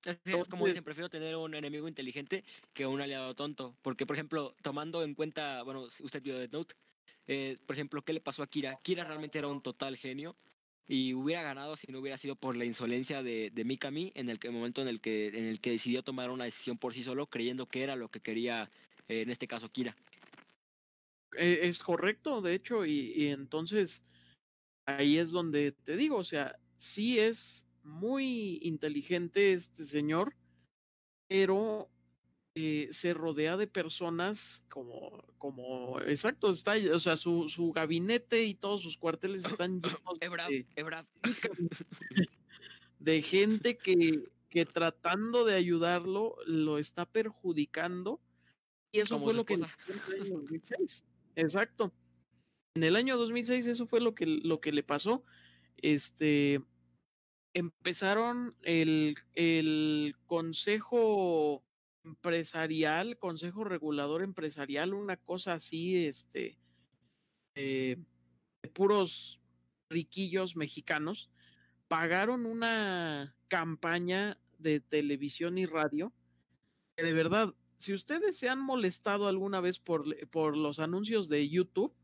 Speaker 1: Así es como dicen, prefiero tener un enemigo inteligente que un aliado tonto. Porque, por ejemplo, tomando en cuenta, bueno, si usted vio Death Note, eh, por ejemplo, ¿qué le pasó a Kira? Kira realmente era un total genio y hubiera ganado si no hubiera sido por la insolencia de, de Mikami en el momento en el, que, en el que decidió tomar una decisión por sí solo, creyendo que era lo que quería, eh, en este caso, Kira.
Speaker 4: Eh, es correcto, de hecho, y, y entonces ahí es donde te digo, o sea, sí es muy inteligente este señor, pero eh, se rodea de personas como, como, exacto, está, o sea, su, su gabinete y todos sus cuarteles están llenos
Speaker 1: Ebrad,
Speaker 4: de,
Speaker 1: Ebrad.
Speaker 4: de gente que, que tratando de ayudarlo lo está perjudicando. Y eso
Speaker 1: Como
Speaker 4: fue lo que
Speaker 1: esposa.
Speaker 4: en el año 2006. Exacto. En el año 2006 eso fue lo que, lo que le pasó. Este, empezaron el, el consejo empresarial, consejo regulador empresarial, una cosa así, este, eh, de puros riquillos mexicanos, pagaron una campaña de televisión y radio que de verdad, si ustedes se han molestado alguna vez por, por los anuncios de YouTube,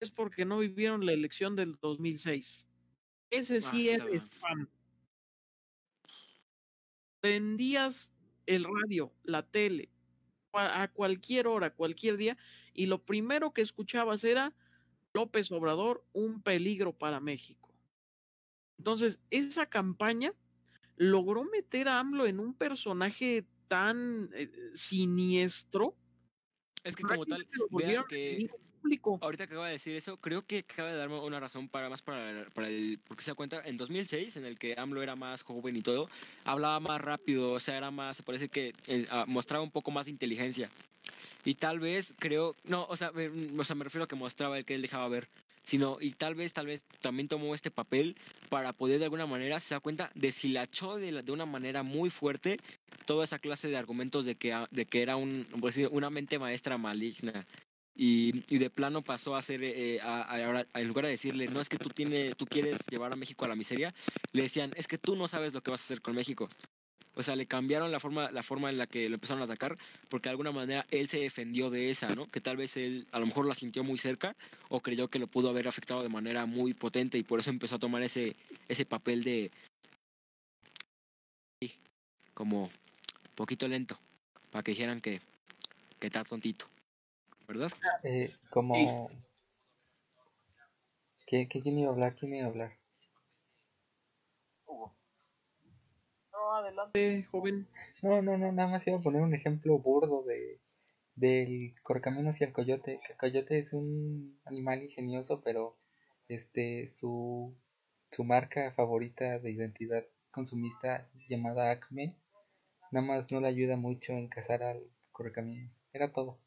Speaker 4: es porque no vivieron la elección del 2006. Ese sí
Speaker 1: Ah,
Speaker 4: es spam. Prendías el radio, la tele, a cualquier hora, cualquier día, y lo primero que escuchabas era López Obrador, un peligro para México. Entonces, esa campaña logró meter a AMLO en un personaje tan eh, siniestro.
Speaker 1: Es que como tal, vean que.
Speaker 4: Público.
Speaker 1: Ahorita que acaba de decir eso, creo que acaba de darme una razón para más para, para el. Porque se da cuenta, en 2006, en el que AMLO era más joven y todo, hablaba más rápido, o sea, era más. Se parece que eh, ah, mostraba un poco más de inteligencia. Y tal vez creo. No, o sea, me, o sea, me refiero a que mostraba el que él dejaba ver. Sino, y tal vez, tal vez también tomó este papel para poder de alguna manera se da cuenta, deshilachó de, la- de una manera muy fuerte toda esa clase de argumentos de que, ah, de que era un, una mente maestra maligna y, y de plano pasó a ser, eh, a- a- en lugar de decirle, no es que tú, tienes, tú quieres llevar a México a la miseria, le decían, es que tú no sabes lo que vas a hacer con México. O sea, le cambiaron la forma, la forma en la que lo empezaron a atacar, porque de alguna manera él se defendió de esa, ¿no? Que tal vez él a lo mejor la sintió muy cerca o creyó que lo pudo haber afectado de manera muy potente y por eso empezó a tomar ese, ese papel de... como poquito lento, para que dijeran que, que está tontito, ¿verdad?
Speaker 2: Eh, como... ¿Qué, qué, ¿Quién iba a hablar? ¿Quién iba a hablar?
Speaker 4: No, adelante, joven.
Speaker 2: No, no, no, nada más iba a poner un ejemplo burdo de del correcaminos y el coyote. Que el coyote es un animal ingenioso, pero este su su marca favorita de identidad consumista llamada Acme nada más no le ayuda mucho en cazar al correcaminos. Era todo.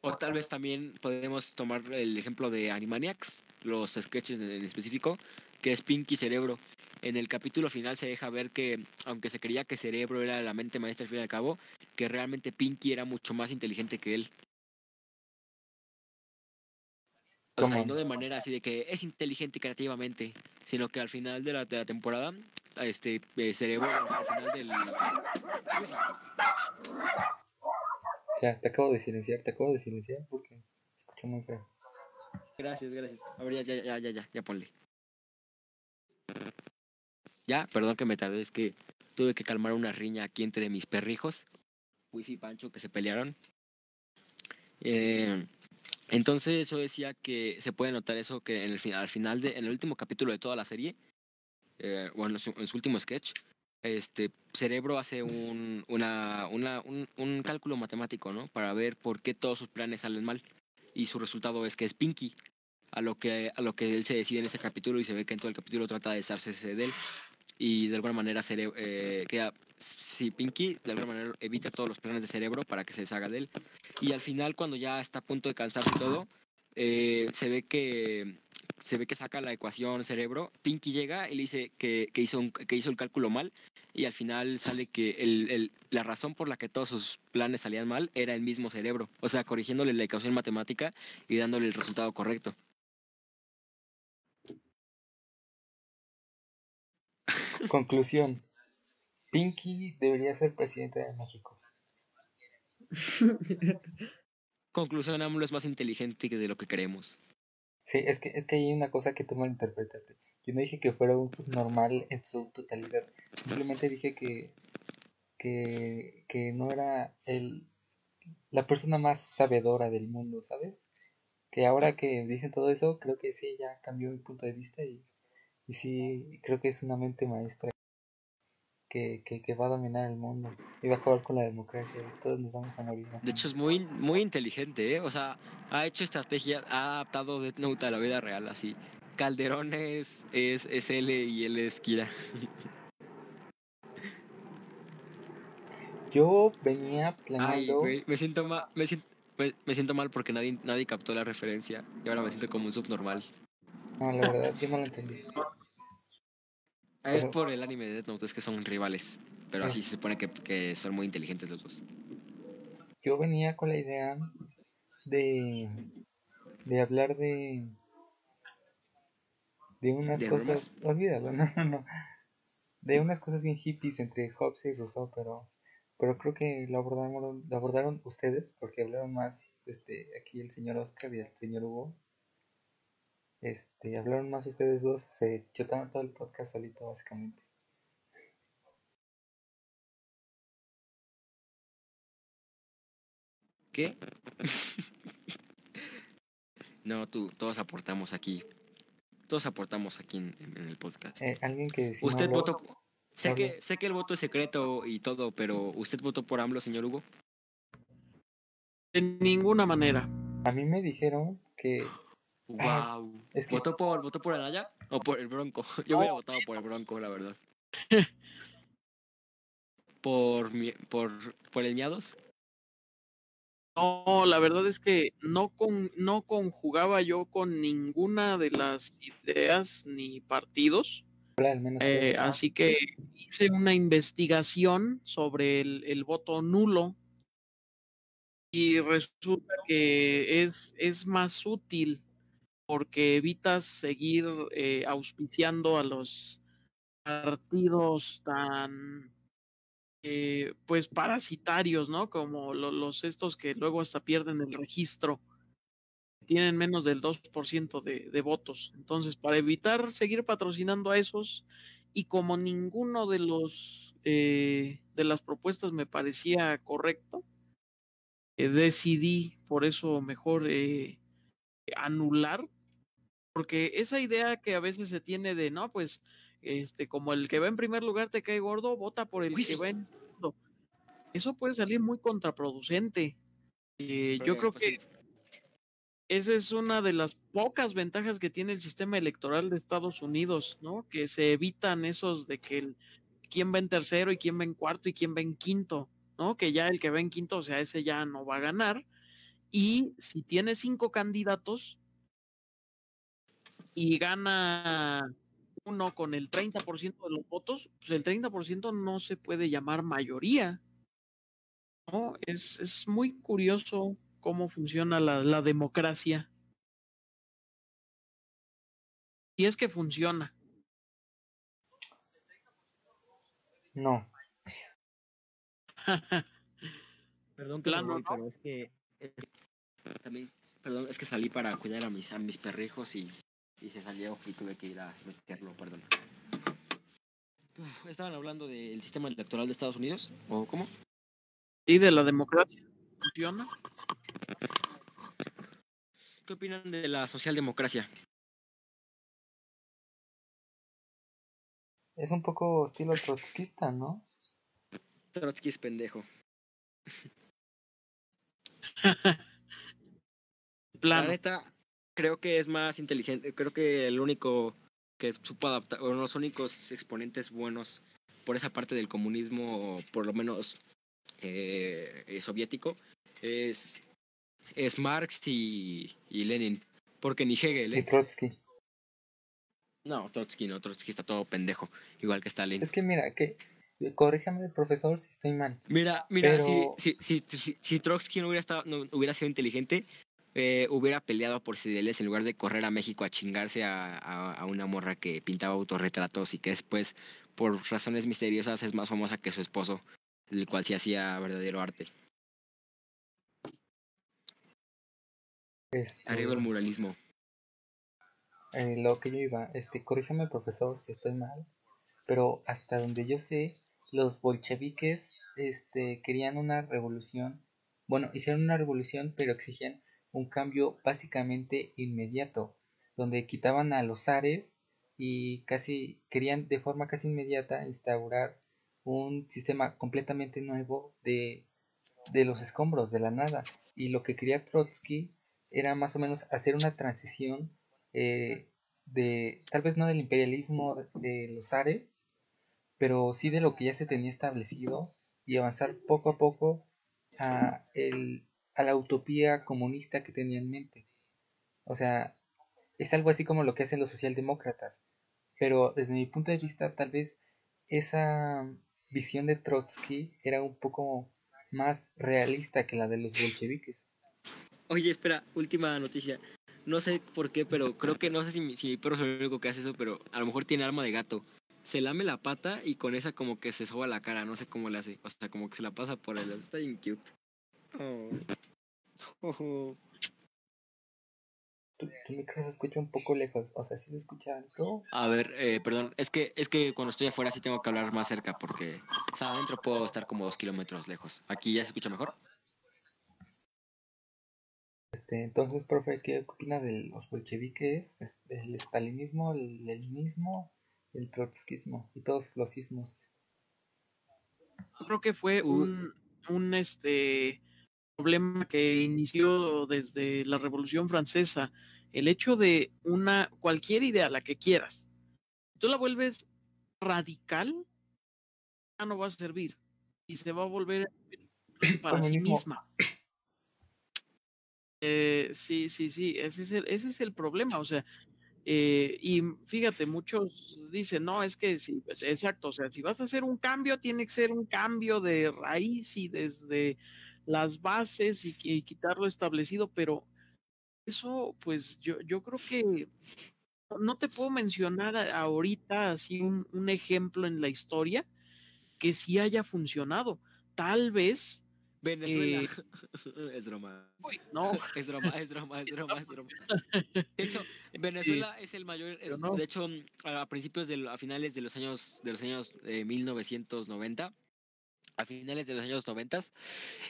Speaker 1: O tal vez también podemos tomar el ejemplo de Animaniacs, los sketches en específico, que es Pinky Cerebro. En el capítulo final se deja ver que, aunque se creía que Cerebro era la mente maestra al fin y al cabo, que realmente Pinky era mucho más inteligente que él. O sea, no de manera así de que es inteligente creativamente, sino que al final de la, de la temporada, este eh, Cerebro, al final del...
Speaker 2: Ya, te acabo de silenciar, te acabo de silenciar porque escucho muy feo.
Speaker 1: Gracias, gracias. A ver, ya, ya, ya, ya, ya, ya ponle. Ya, perdón que me tardé, es que tuve que calmar una riña aquí entre mis perrijos, Wifi y Pancho, que se pelearon. Eh, entonces yo decía que se puede notar eso que en el, fin- al final, de, en el último capítulo de toda la serie, eh, bueno, en su, en su último sketch, este Cerebro hace un, una, un, un cálculo matemático, ¿no? Para ver por qué todos sus planes salen mal. Y su resultado es que es Pinky. A lo que, a lo que él se decide en ese capítulo y se ve que en todo el capítulo trata de deshacerse de él. Y de alguna manera Cere- eh, queda, si Pinky de alguna manera evita todos los planes de cerebro para que se deshaga de él. Y al final cuando ya está a punto de cansarse todo, eh, se ve que se ve que saca la ecuación cerebro, Pinky llega y le dice que, que hizo, un- que hizo el cálculo mal y al final sale que el, el- la razón por la que todos sus planes salían mal era el mismo cerebro, o sea, corrigiéndole la ecuación matemática y dándole el resultado correcto.
Speaker 2: Conclusión. Pinky debería ser presidente de México.
Speaker 1: Conclusión, AMLO es más inteligente que de lo que creemos.
Speaker 2: Sí, es que, es que hay una cosa que tú malinterpretaste. Yo no dije que fuera un subnormal en su totalidad. Simplemente dije que, que, que no era el, la persona más sabedora del mundo, ¿sabes? Que ahora que dicen todo eso, creo que sí, ya cambió mi punto de vista y, y sí, creo que es una mente maestra que, que, que va a dominar el mundo y va a acabar con la democracia y todos nos vamos a morir.
Speaker 1: De hecho, es muy, muy inteligente, ¿eh? O sea, ha hecho estrategia, ha adaptado Death Note a la vida real, así. Calderón es, es, es L y él es Kira.
Speaker 2: Yo venía
Speaker 1: Ay,
Speaker 2: planeando...
Speaker 1: güey, me siento mal, me siento, me, me siento mal porque nadie, nadie captó la referencia y ahora me siento como un subnormal.
Speaker 2: No, la verdad, yo no lo entendí.
Speaker 1: Ah, Es por el anime de Death Note, es que son rivales, pero así se supone que, que son muy inteligentes los dos.
Speaker 2: Yo venía con la idea de, de hablar de de unas
Speaker 1: ¿De
Speaker 2: cosas, olvídalo, no, no, no, de unas cosas bien hippies entre Hobbes y Rousseau, pero pero creo que lo abordaron, lo abordaron ustedes porque hablaron más, este, aquí el señor Oscar y el señor Hugo, este, hablaron más ustedes dos, se chotaron todo el podcast solito básicamente.
Speaker 1: ¿Qué? no, tú, todos aportamos aquí. Todos aportamos aquí en, en el podcast.
Speaker 2: Eh, alguien que si no
Speaker 1: usted
Speaker 2: habló-
Speaker 1: votó. Sé que, sé que el voto es secreto y todo, pero ¿usted votó por AMLO, señor Hugo?
Speaker 4: De ninguna manera.
Speaker 2: A mí me dijeron que
Speaker 1: Wow.
Speaker 2: es que-
Speaker 1: ¿Votó por, votó por Anaya o por el Bronco? Yo hubiera votado por el Bronco, la verdad. por, mi- por, por el Miados.
Speaker 4: No, la verdad es que no, con, no conjugaba yo con ninguna de las ideas ni partidos.
Speaker 2: al menos
Speaker 4: Eh, así que hice una investigación sobre el, el voto nulo y resulta que es, es más útil porque evitas seguir eh, auspiciando a los partidos tan eh, pues parasitarios, ¿no? Como lo- los estos que luego hasta pierden el registro, tienen menos del 2% de, de votos. Entonces, para evitar seguir patrocinando a esos, y como ninguno de los eh, de las propuestas me parecía correcto, decidí por eso mejor anular, porque esa idea que a veces se tiene de no, pues este, como el que va en primer lugar te cae gordo, vota por el
Speaker 1: Uy.
Speaker 4: que va en segundo. Eso puede salir muy contraproducente. Eh, yo creo
Speaker 1: Pues
Speaker 4: que esa es una de las pocas ventajas que tiene el sistema electoral de Estados Unidos, ¿no? Que se evitan esos de que el, quién va en tercero y quién va en cuarto y quién va en quinto, ¿no? Que ya el que va en quinto, o sea, ese ya no va a ganar. Y si tiene cinco candidatos y gana uno con el 30% de los votos, pues el 30% no se puede llamar mayoría. ¿no? Es, es muy curioso cómo funciona la, la democracia. Y es que funciona.
Speaker 2: No,
Speaker 1: Perdón que
Speaker 4: Plano,
Speaker 1: me voy,
Speaker 4: ¿no?
Speaker 1: pero es que es- también, perdón, es que salí para cuidar a mis a mis perrijos y, y se salió y tuve que ir a meterlo, perdón. Uf, Estaban hablando del sistema electoral de Estados Unidos, ¿o cómo?
Speaker 4: Y de la democracia funciona.
Speaker 1: ¿Qué opinan de la socialdemocracia?
Speaker 2: es un poco estilo trotskista, ¿no?
Speaker 1: Trotsky es pendejo. La
Speaker 4: Plano.
Speaker 1: neta, creo que es más inteligente. Creo que el único que supo adaptar, o los únicos exponentes buenos por esa parte del comunismo, o por lo menos eh, eh, soviético, es, es Marx y, y Lenin. Porque ni Hegel,
Speaker 2: Y
Speaker 1: ¿eh?
Speaker 2: Trotsky.
Speaker 1: No, Trotsky no, Trotsky está todo pendejo, igual que Stalin.
Speaker 2: Es que mira, que corríjame, profesor, si estoy mal.
Speaker 1: Mira, mira,
Speaker 2: Pero-
Speaker 1: si, si, si, si Trotsky no hubiera, estado, no hubiera sido inteligente, eh, hubiera peleado por sus ideales en lugar de correr a México a chingarse a, a, a una morra que pintaba autorretratos y que después, por razones misteriosas, es más famosa que su esposo, el cual sí hacía verdadero arte.
Speaker 2: Este,
Speaker 1: Arriba el muralismo.
Speaker 2: eh, lo que yo iba, este, corrígeme, profesor, si estoy mal, pero hasta donde yo sé, los bolcheviques, este, querían una revolución, bueno, hicieron una revolución, pero exigían un cambio básicamente inmediato, donde quitaban a los zares y casi querían de forma casi inmediata instaurar un sistema completamente nuevo de, de los escombros, de la nada. Y lo que quería Trotsky era más o menos hacer una transición eh, de, tal vez no del imperialismo de, los zares, pero sí de lo que ya se tenía establecido y avanzar poco a poco a, el, a la utopía comunista que tenía en mente. O sea, es algo así como lo que hacen los socialdemócratas, pero desde mi punto de vista tal vez esa visión de Trotsky era un poco más realista que la de los bolcheviques.
Speaker 1: Oye, espera, última noticia. No sé por qué, pero creo que no sé si mi, si mi perro es el único que hace eso, pero a lo mejor tiene alma de gato. Se lame la pata y con esa como que se soba la cara, no sé cómo le hace. O sea, como que se la pasa por el... Está bien cute. Oh.
Speaker 2: Tu, tu micro se escucha un poco lejos, o sea, si se escucha alto.
Speaker 1: A ver, eh, perdón, es que, es que cuando estoy afuera sí tengo que hablar más cerca porque, o sea, adentro puedo estar como dos kilómetros lejos. ¿Aquí ya se escucha mejor?
Speaker 2: Este, entonces, profe, ¿qué opina de los bolcheviques, es- del estalinismo, el leninismo, el trotskismo y todos los ismos?
Speaker 4: Yo creo que fue un, un este problema que inició desde la Revolución Francesa, el hecho de una cualquier idea, la que quieras, tú la vuelves radical, ya no va a servir y se va a volver para sí misma. Eh, sí, sí, sí, ese es, el, ese es el problema, o sea, eh, y fíjate, muchos dicen, no, es que sí, pues exacto, o sea, si vas a hacer un cambio, tiene que ser un cambio de raíz y desde las bases y, y quitar lo establecido, pero eso, pues yo, yo creo que no te puedo mencionar ahorita así un, un ejemplo en la historia que sí haya funcionado. Tal vez
Speaker 1: Venezuela. Eh, es broma.
Speaker 4: no.
Speaker 1: Es broma, es broma, es broma, es broma. De hecho, Venezuela es el mayor. De hecho, a principios de a finales de los años de los años 1990 eh, a finales de los años 90,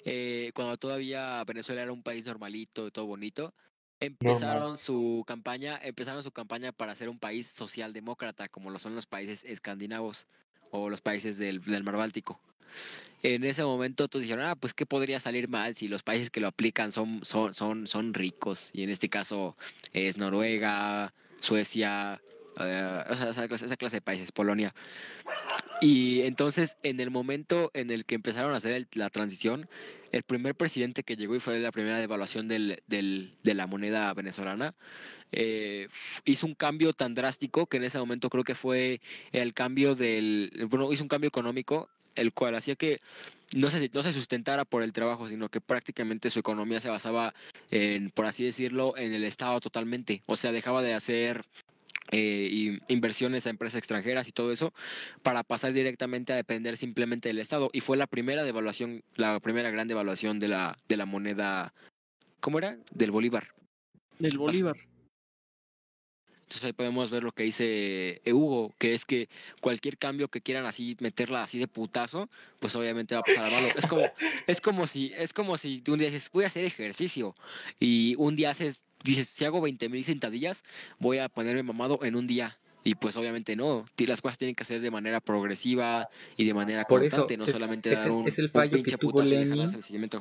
Speaker 1: eh, cuando todavía Venezuela era un país normalito, todo bonito, empezaron su campaña, empezaron su campaña para ser un país socialdemócrata, como lo son los países escandinavos o los países del, del Mar Báltico. En ese momento todos dijeron, ah, pues qué podría salir mal si los países que lo aplican son, son, son, son ricos. Y en este caso es Noruega, Suecia, eh, esa, clase, esa clase de países, Polonia. Y entonces, en el momento en el que empezaron a hacer la transición, el primer presidente que llegó y fue la primera devaluación del, del, de la moneda venezolana, eh, hizo un cambio tan drástico que en ese momento creo que fue el cambio del, bueno, hizo un cambio económico el cual hacía que no se, no se sustentara por el trabajo, sino que prácticamente su economía se basaba en, por así decirlo, en el Estado totalmente. O sea, dejaba de hacer eh, inversiones a empresas extranjeras y todo eso para pasar directamente a depender simplemente del Estado. Y fue la primera devaluación, la primera gran devaluación de la, de la moneda, ¿cómo era? Del Bolívar.
Speaker 4: Del Bolívar.
Speaker 1: Entonces ahí podemos ver lo que dice eh, Hugo, que es que cualquier cambio que quieran así meterla así de putazo, pues obviamente va a pasar a malo. Es como, es como si, es como si un día dices, voy a hacer ejercicio, y un día haces, dices, si hago 20 mil sentadillas, voy a ponerme mamado en un día. Y pues obviamente no, las cosas tienen que ser de manera progresiva y de manera constante, no solamente dar un,
Speaker 2: es el fallo que tuvo Lenin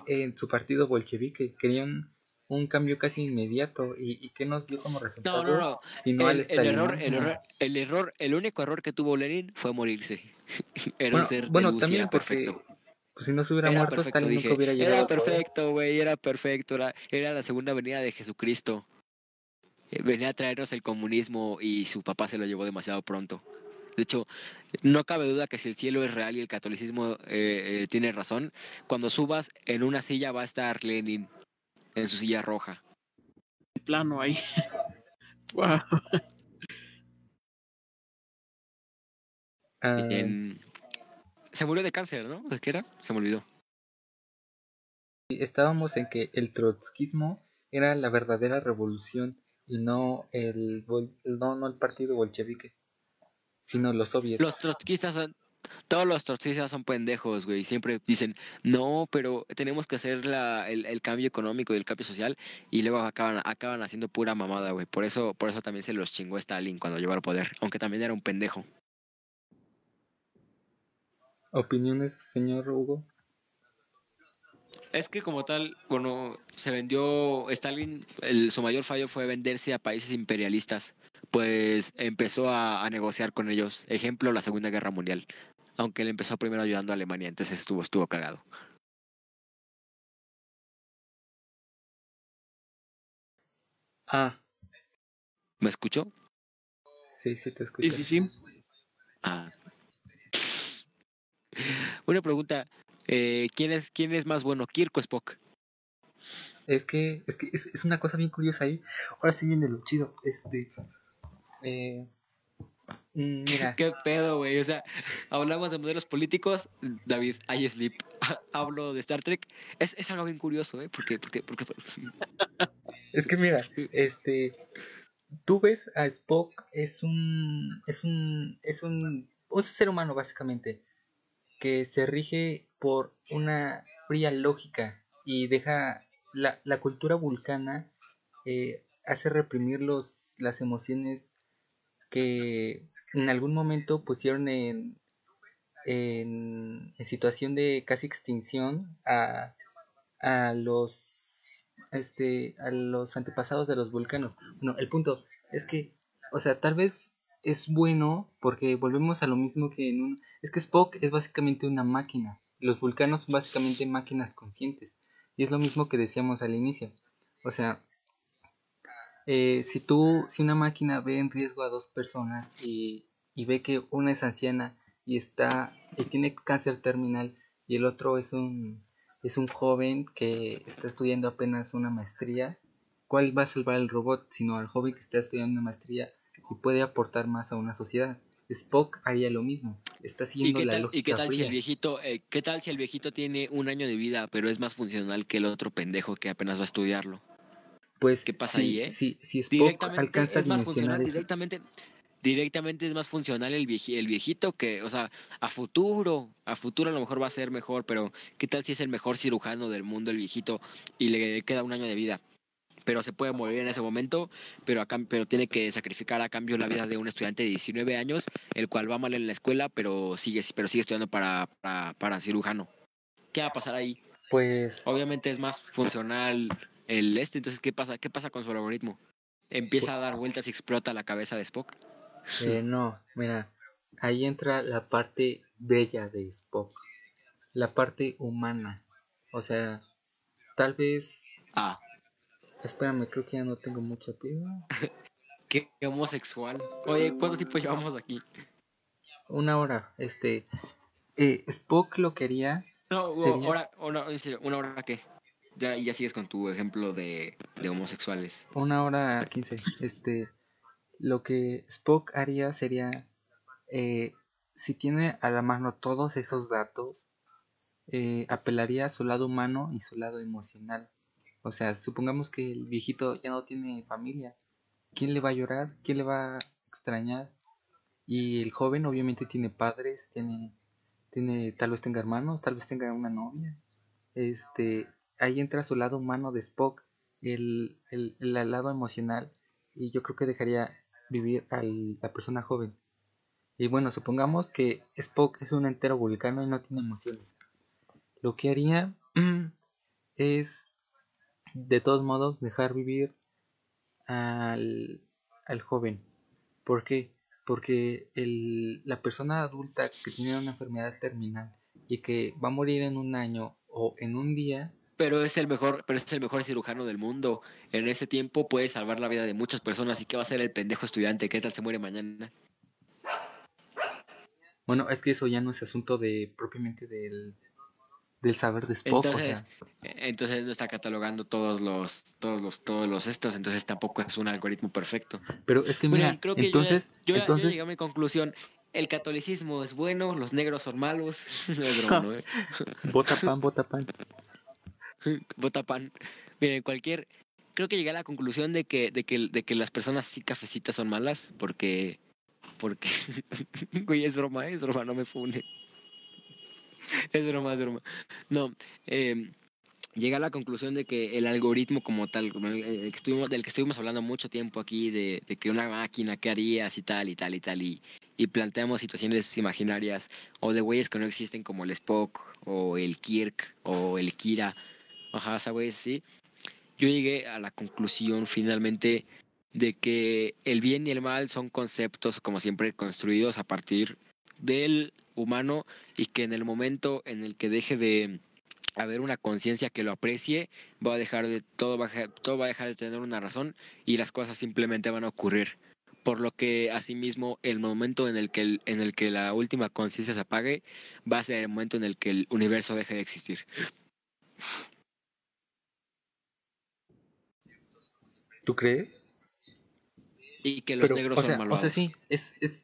Speaker 2: en su partido bolchevique, querían un cambio casi inmediato y, y qué nos dio como resultado.
Speaker 1: No, no, no. Sino el, el, error, el, error, el error, el único error que tuvo Lenin fue morirse.
Speaker 2: Era bueno, ser bueno también porque perfecto. Pues, si no se hubiera muerto, perfecto, Stalin dije, nunca hubiera llegado.
Speaker 1: Era perfecto, güey, era perfecto. Era, era la segunda venida de Jesucristo. Eh, venía a traernos el comunismo y su papá se lo llevó demasiado pronto. De hecho, no cabe duda que si el cielo es real y el catolicismo eh, eh, tiene razón, cuando subas en una silla va a estar Lenin en su silla roja.
Speaker 4: Plano ahí. wow.
Speaker 1: Ah. Se murió de cáncer, ¿no? ¿De qué era? Se me olvidó.
Speaker 2: Estábamos en que el trotskismo era la verdadera revolución y no el, no, no el partido bolchevique, sino los soviets.
Speaker 1: Los trotskistas son, todos los trotskistas son pendejos, güey. Siempre dicen, no, pero tenemos que hacer la, el, cambio económico y el cambio social. Y luego acaban, acaban haciendo pura mamada, güey. Por eso, por eso también se los chingó Stalin cuando llegó al poder. Aunque también era un pendejo.
Speaker 2: ¿Opiniones, señor Hugo?
Speaker 1: Es que como tal, bueno, se vendió Stalin, el, su mayor fallo fue venderse a países imperialistas, pues empezó a, a, negociar con ellos. Ejemplo, la Segunda Guerra Mundial, aunque él empezó primero ayudando a Alemania, entonces estuvo, estuvo cagado.
Speaker 2: Ah.
Speaker 1: ¿Me escuchó?
Speaker 2: Sí, sí, te escucho.
Speaker 4: Sí, sí, sí.
Speaker 1: Ah. Una pregunta, eh, ¿quién, es, ¿Quién es más bueno, Kirk o Spock?
Speaker 2: Es que, es que es, es, una cosa bien curiosa ahí. Ahora sí viene lo chido. Este. Eh, mm, mira.
Speaker 1: ¿Qué pedo, güey? O sea, hablamos de modelos políticos. David, I sleep. Hablo de Star Trek. Es, es algo bien curioso, ¿eh? Porque, porque, porque...
Speaker 2: es que mira, este. Tú ves a Spock, es un. Es un. Es un. Un ser humano, básicamente. Que se rige por una fría lógica y deja la, la cultura vulcana eh, hace reprimir los, las emociones que en algún momento pusieron en, en, en situación de casi extinción a, a los este a los antepasados de los vulcanos. No, el punto es que, o sea, tal vez es bueno porque volvemos a lo mismo que en un es que Spock es básicamente una máquina. Los vulcanos son básicamente máquinas conscientes. Y es lo mismo que decíamos al inicio. O sea, eh, si tú, si una máquina ve en riesgo a dos personas y, y ve que una es anciana y está y tiene cáncer terminal y el otro es un es un joven que está estudiando apenas una maestría, ¿cuál va a salvar al robot sino al joven que está estudiando una maestría y puede aportar más a una sociedad? Spock haría lo mismo. Está siguiendo
Speaker 1: ¿Y qué
Speaker 2: la
Speaker 1: tal,
Speaker 2: lógica
Speaker 1: y qué tal si el viejito, eh, qué tal si el viejito tiene un año de vida, pero es más funcional que el otro pendejo que apenas va a estudiarlo?
Speaker 2: Pues
Speaker 1: ¿Qué pasa ahí, eh?
Speaker 2: si, si Spock
Speaker 1: Directamente
Speaker 2: alcanza
Speaker 1: es más funcional,
Speaker 2: eso-
Speaker 1: directamente, directamente es más funcional el, vieji- el viejito que, o sea, a futuro, a futuro a lo mejor va a ser mejor, pero ¿qué tal si es el mejor cirujano del mundo el viejito y le queda un año de vida? Pero se puede morir en ese momento, pero, pero tiene que sacrificar a cambio la vida de un estudiante de 19 años, el cual va mal en la escuela, pero sigue, pero sigue estudiando para, para, para cirujano. ¿Qué va a pasar ahí?
Speaker 2: Pues
Speaker 1: Obviamente es más funcional el este, entonces ¿qué pasa? ¿Qué pasa con su algoritmo? Empieza a dar vueltas y explota la cabeza de Spock.
Speaker 2: Eh, no, mira, ahí entra la parte bella de Spock, la parte humana. O sea, tal vez,
Speaker 1: Ah,
Speaker 2: espérame, creo que ya no tengo mucha piba.
Speaker 1: qué homosexual. Oye, ¿cuánto tiempo llevamos aquí?
Speaker 2: Una hora, este, eh, Spock lo quería,
Speaker 1: No,
Speaker 2: Sería-
Speaker 1: hora, una, en serio, ¿una hora qué? Ya, ya sigues con tu ejemplo de, de homosexuales.
Speaker 2: una hora quince. Este, lo que Spock haría sería, eh, si tiene a la mano todos esos datos, eh, apelaría a su lado humano y su lado emocional. O sea, supongamos que el viejito ya no tiene familia. ¿Quién le va a llorar? ¿Quién le va a extrañar? Y el joven obviamente tiene padres, tiene, tiene, tal vez tenga hermanos, tal vez tenga una novia. Este, ahí entra su lado humano de Spock, el, el, el lado emocional, y yo creo que dejaría vivir a la persona joven. Y bueno, supongamos que Spock es un entero vulcano y no tiene emociones. Lo que haría es, de todos modos, dejar vivir al, al joven. ¿Por qué? Porque el, la persona adulta que tiene una enfermedad terminal y que va a morir en un año o en un día,
Speaker 1: Pero es el mejor, pero es el mejor cirujano del mundo. En ese tiempo puede salvar la vida de muchas personas. ¿Y qué va a hacer el pendejo estudiante? ¿Qué tal se muere mañana?
Speaker 2: bueno, es que eso ya no es asunto de propiamente del, del saber de Spock. o
Speaker 1: Entonces,
Speaker 2: sea,
Speaker 1: entonces no está catalogando todos los, todos los, todos los estos. Entonces tampoco es un algoritmo perfecto.
Speaker 2: pero es que
Speaker 1: Bueno,
Speaker 2: mira,
Speaker 1: creo que yo ya-
Speaker 2: entonces,
Speaker 1: yo, ya- yo ya
Speaker 2: entonces,
Speaker 1: llegué a mi conclusión. El catolicismo es bueno, los negros son malos. No es broma, eh?
Speaker 2: bota pan, bota pan.
Speaker 1: Bota pan. Miren, cualquier. Creo que llegué a la conclusión de que, de que, de que las personas sí cafecitas son malas, porque. Porque. Güey, es broma, es broma, no me fune. Es broma, es broma. No, eh, llegué a la conclusión de que el algoritmo como tal, el- estuvimos, del que estuvimos hablando mucho tiempo aquí, de, de que una máquina, ¿qué harías y tal y tal y tal? Y, y planteamos situaciones imaginarias o de güeyes que no existen como el Spock o el Kirk o el Kira. Ajá, esa güey, sí. Yo llegué a la conclusión finalmente de que el bien y el mal son conceptos, como siempre, construidos a partir del humano y que en el momento en el que deje de haber una conciencia que lo aprecie, va a dejar de todo va a, dejar- todo va a dejar de tener una razón y las cosas simplemente van a ocurrir. Por lo que asimismo el momento en el que el- en el que la última conciencia se apague va a ser el momento en el que el universo deje de existir.
Speaker 2: ¿Tú crees?
Speaker 1: Y que los
Speaker 2: Pero,
Speaker 1: negros
Speaker 2: o
Speaker 1: son
Speaker 2: o
Speaker 1: malvados.
Speaker 2: sea, sí, es, es,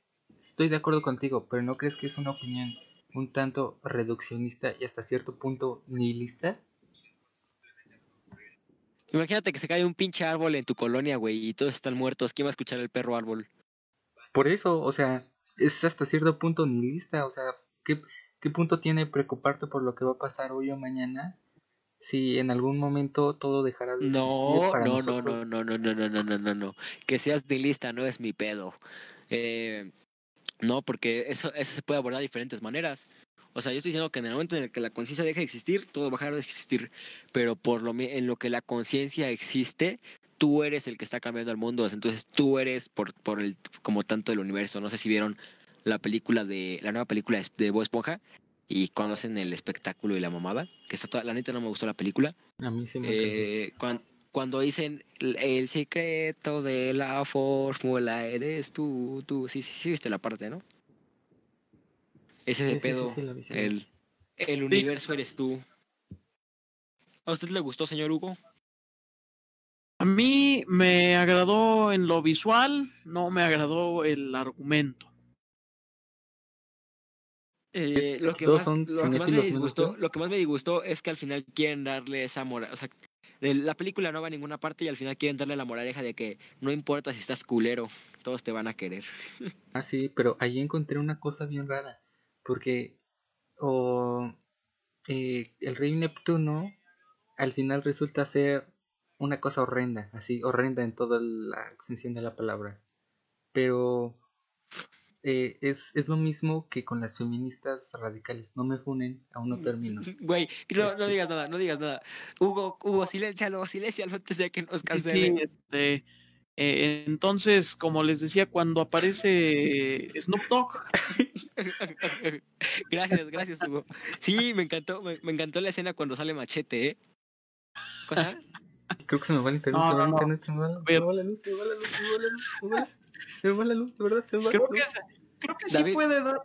Speaker 2: estoy de acuerdo contigo, pero ¿no crees que es una opinión un tanto reduccionista y hasta cierto punto nihilista?
Speaker 1: Imagínate que se cae un pinche árbol en tu colonia, güey, y todos están muertos. ¿Quién va a escuchar el perro árbol?
Speaker 2: Por eso, o sea, es hasta cierto punto nihilista, o sea, ¿qué, qué punto tiene preocuparte por lo que va a pasar hoy o mañana si en algún momento todo dejará de existir
Speaker 1: No,
Speaker 2: para
Speaker 1: no, no,
Speaker 2: nosotros?
Speaker 1: no, no, no, no, no, no, no, no, no. Que seas de lista no es mi pedo. Eh, no, porque eso, eso se puede abordar de diferentes maneras. O sea, yo estoy diciendo que en el momento en el que la conciencia deja de existir, todo va a dejar de existir. Pero por lo en lo que la conciencia existe, tú eres el que está cambiando el mundo. Entonces tú eres por, por el, como tanto el universo. No sé si vieron la película de, la nueva película de- de Bob Esponja. Y cuando hacen el espectáculo y la mamada, que está toda, la neta no me gustó la película.
Speaker 2: A mí se me
Speaker 1: Eh, cuando dicen el, secreto de la fórmula eres tú, tú. Sí, sí, sí, viste la parte, ¿no? Ese de
Speaker 2: Sí,
Speaker 1: pedo.
Speaker 2: sí, sí, la vi, sí la vi.
Speaker 1: el, el universo eres tú. ¿A usted le gustó, señor Hugo?
Speaker 4: A mí me agradó en lo visual, no me agradó el argumento.
Speaker 1: Eh, lo que más, lo que más me disgustó, lo que más me disgustó es que al final quieren darle esa moral, o sea, la película no va a ninguna parte y al final quieren darle la moraleja de que no importa si estás culero, todos te van a querer.
Speaker 2: Ah, sí, pero ahí encontré una cosa bien rara. Porque o, eh, el rey Neptuno al final resulta ser una cosa horrenda, así, horrenda en toda la extensión de la palabra. Pero eh, es, es lo mismo que con las feministas radicales. No me funen, aún no termino.
Speaker 1: Güey, no, no
Speaker 2: Este-
Speaker 1: digas nada, no digas nada. Hugo, Hugo, siléncialo, siléncialo antes de que nos
Speaker 4: Sí, sí,
Speaker 1: cancelen.
Speaker 4: este, eh, entonces, como les decía, cuando aparece Snoop Dogg,
Speaker 1: gracias, gracias, Hugo. Sí, me encantó, me, me encantó la escena cuando sale Machete, ¿eh? ¿Cosa?
Speaker 2: Creo que se me va el internet,
Speaker 4: No,
Speaker 2: se me va el
Speaker 4: no, no.
Speaker 2: internet, se me va, la- se va la luz, se me va la luz, se me va la luz, se me va la luz, se me va la luz, de verdad, se me va la
Speaker 4: creo
Speaker 2: luz.
Speaker 4: que, se- creo que sí
Speaker 1: David.
Speaker 4: puede dar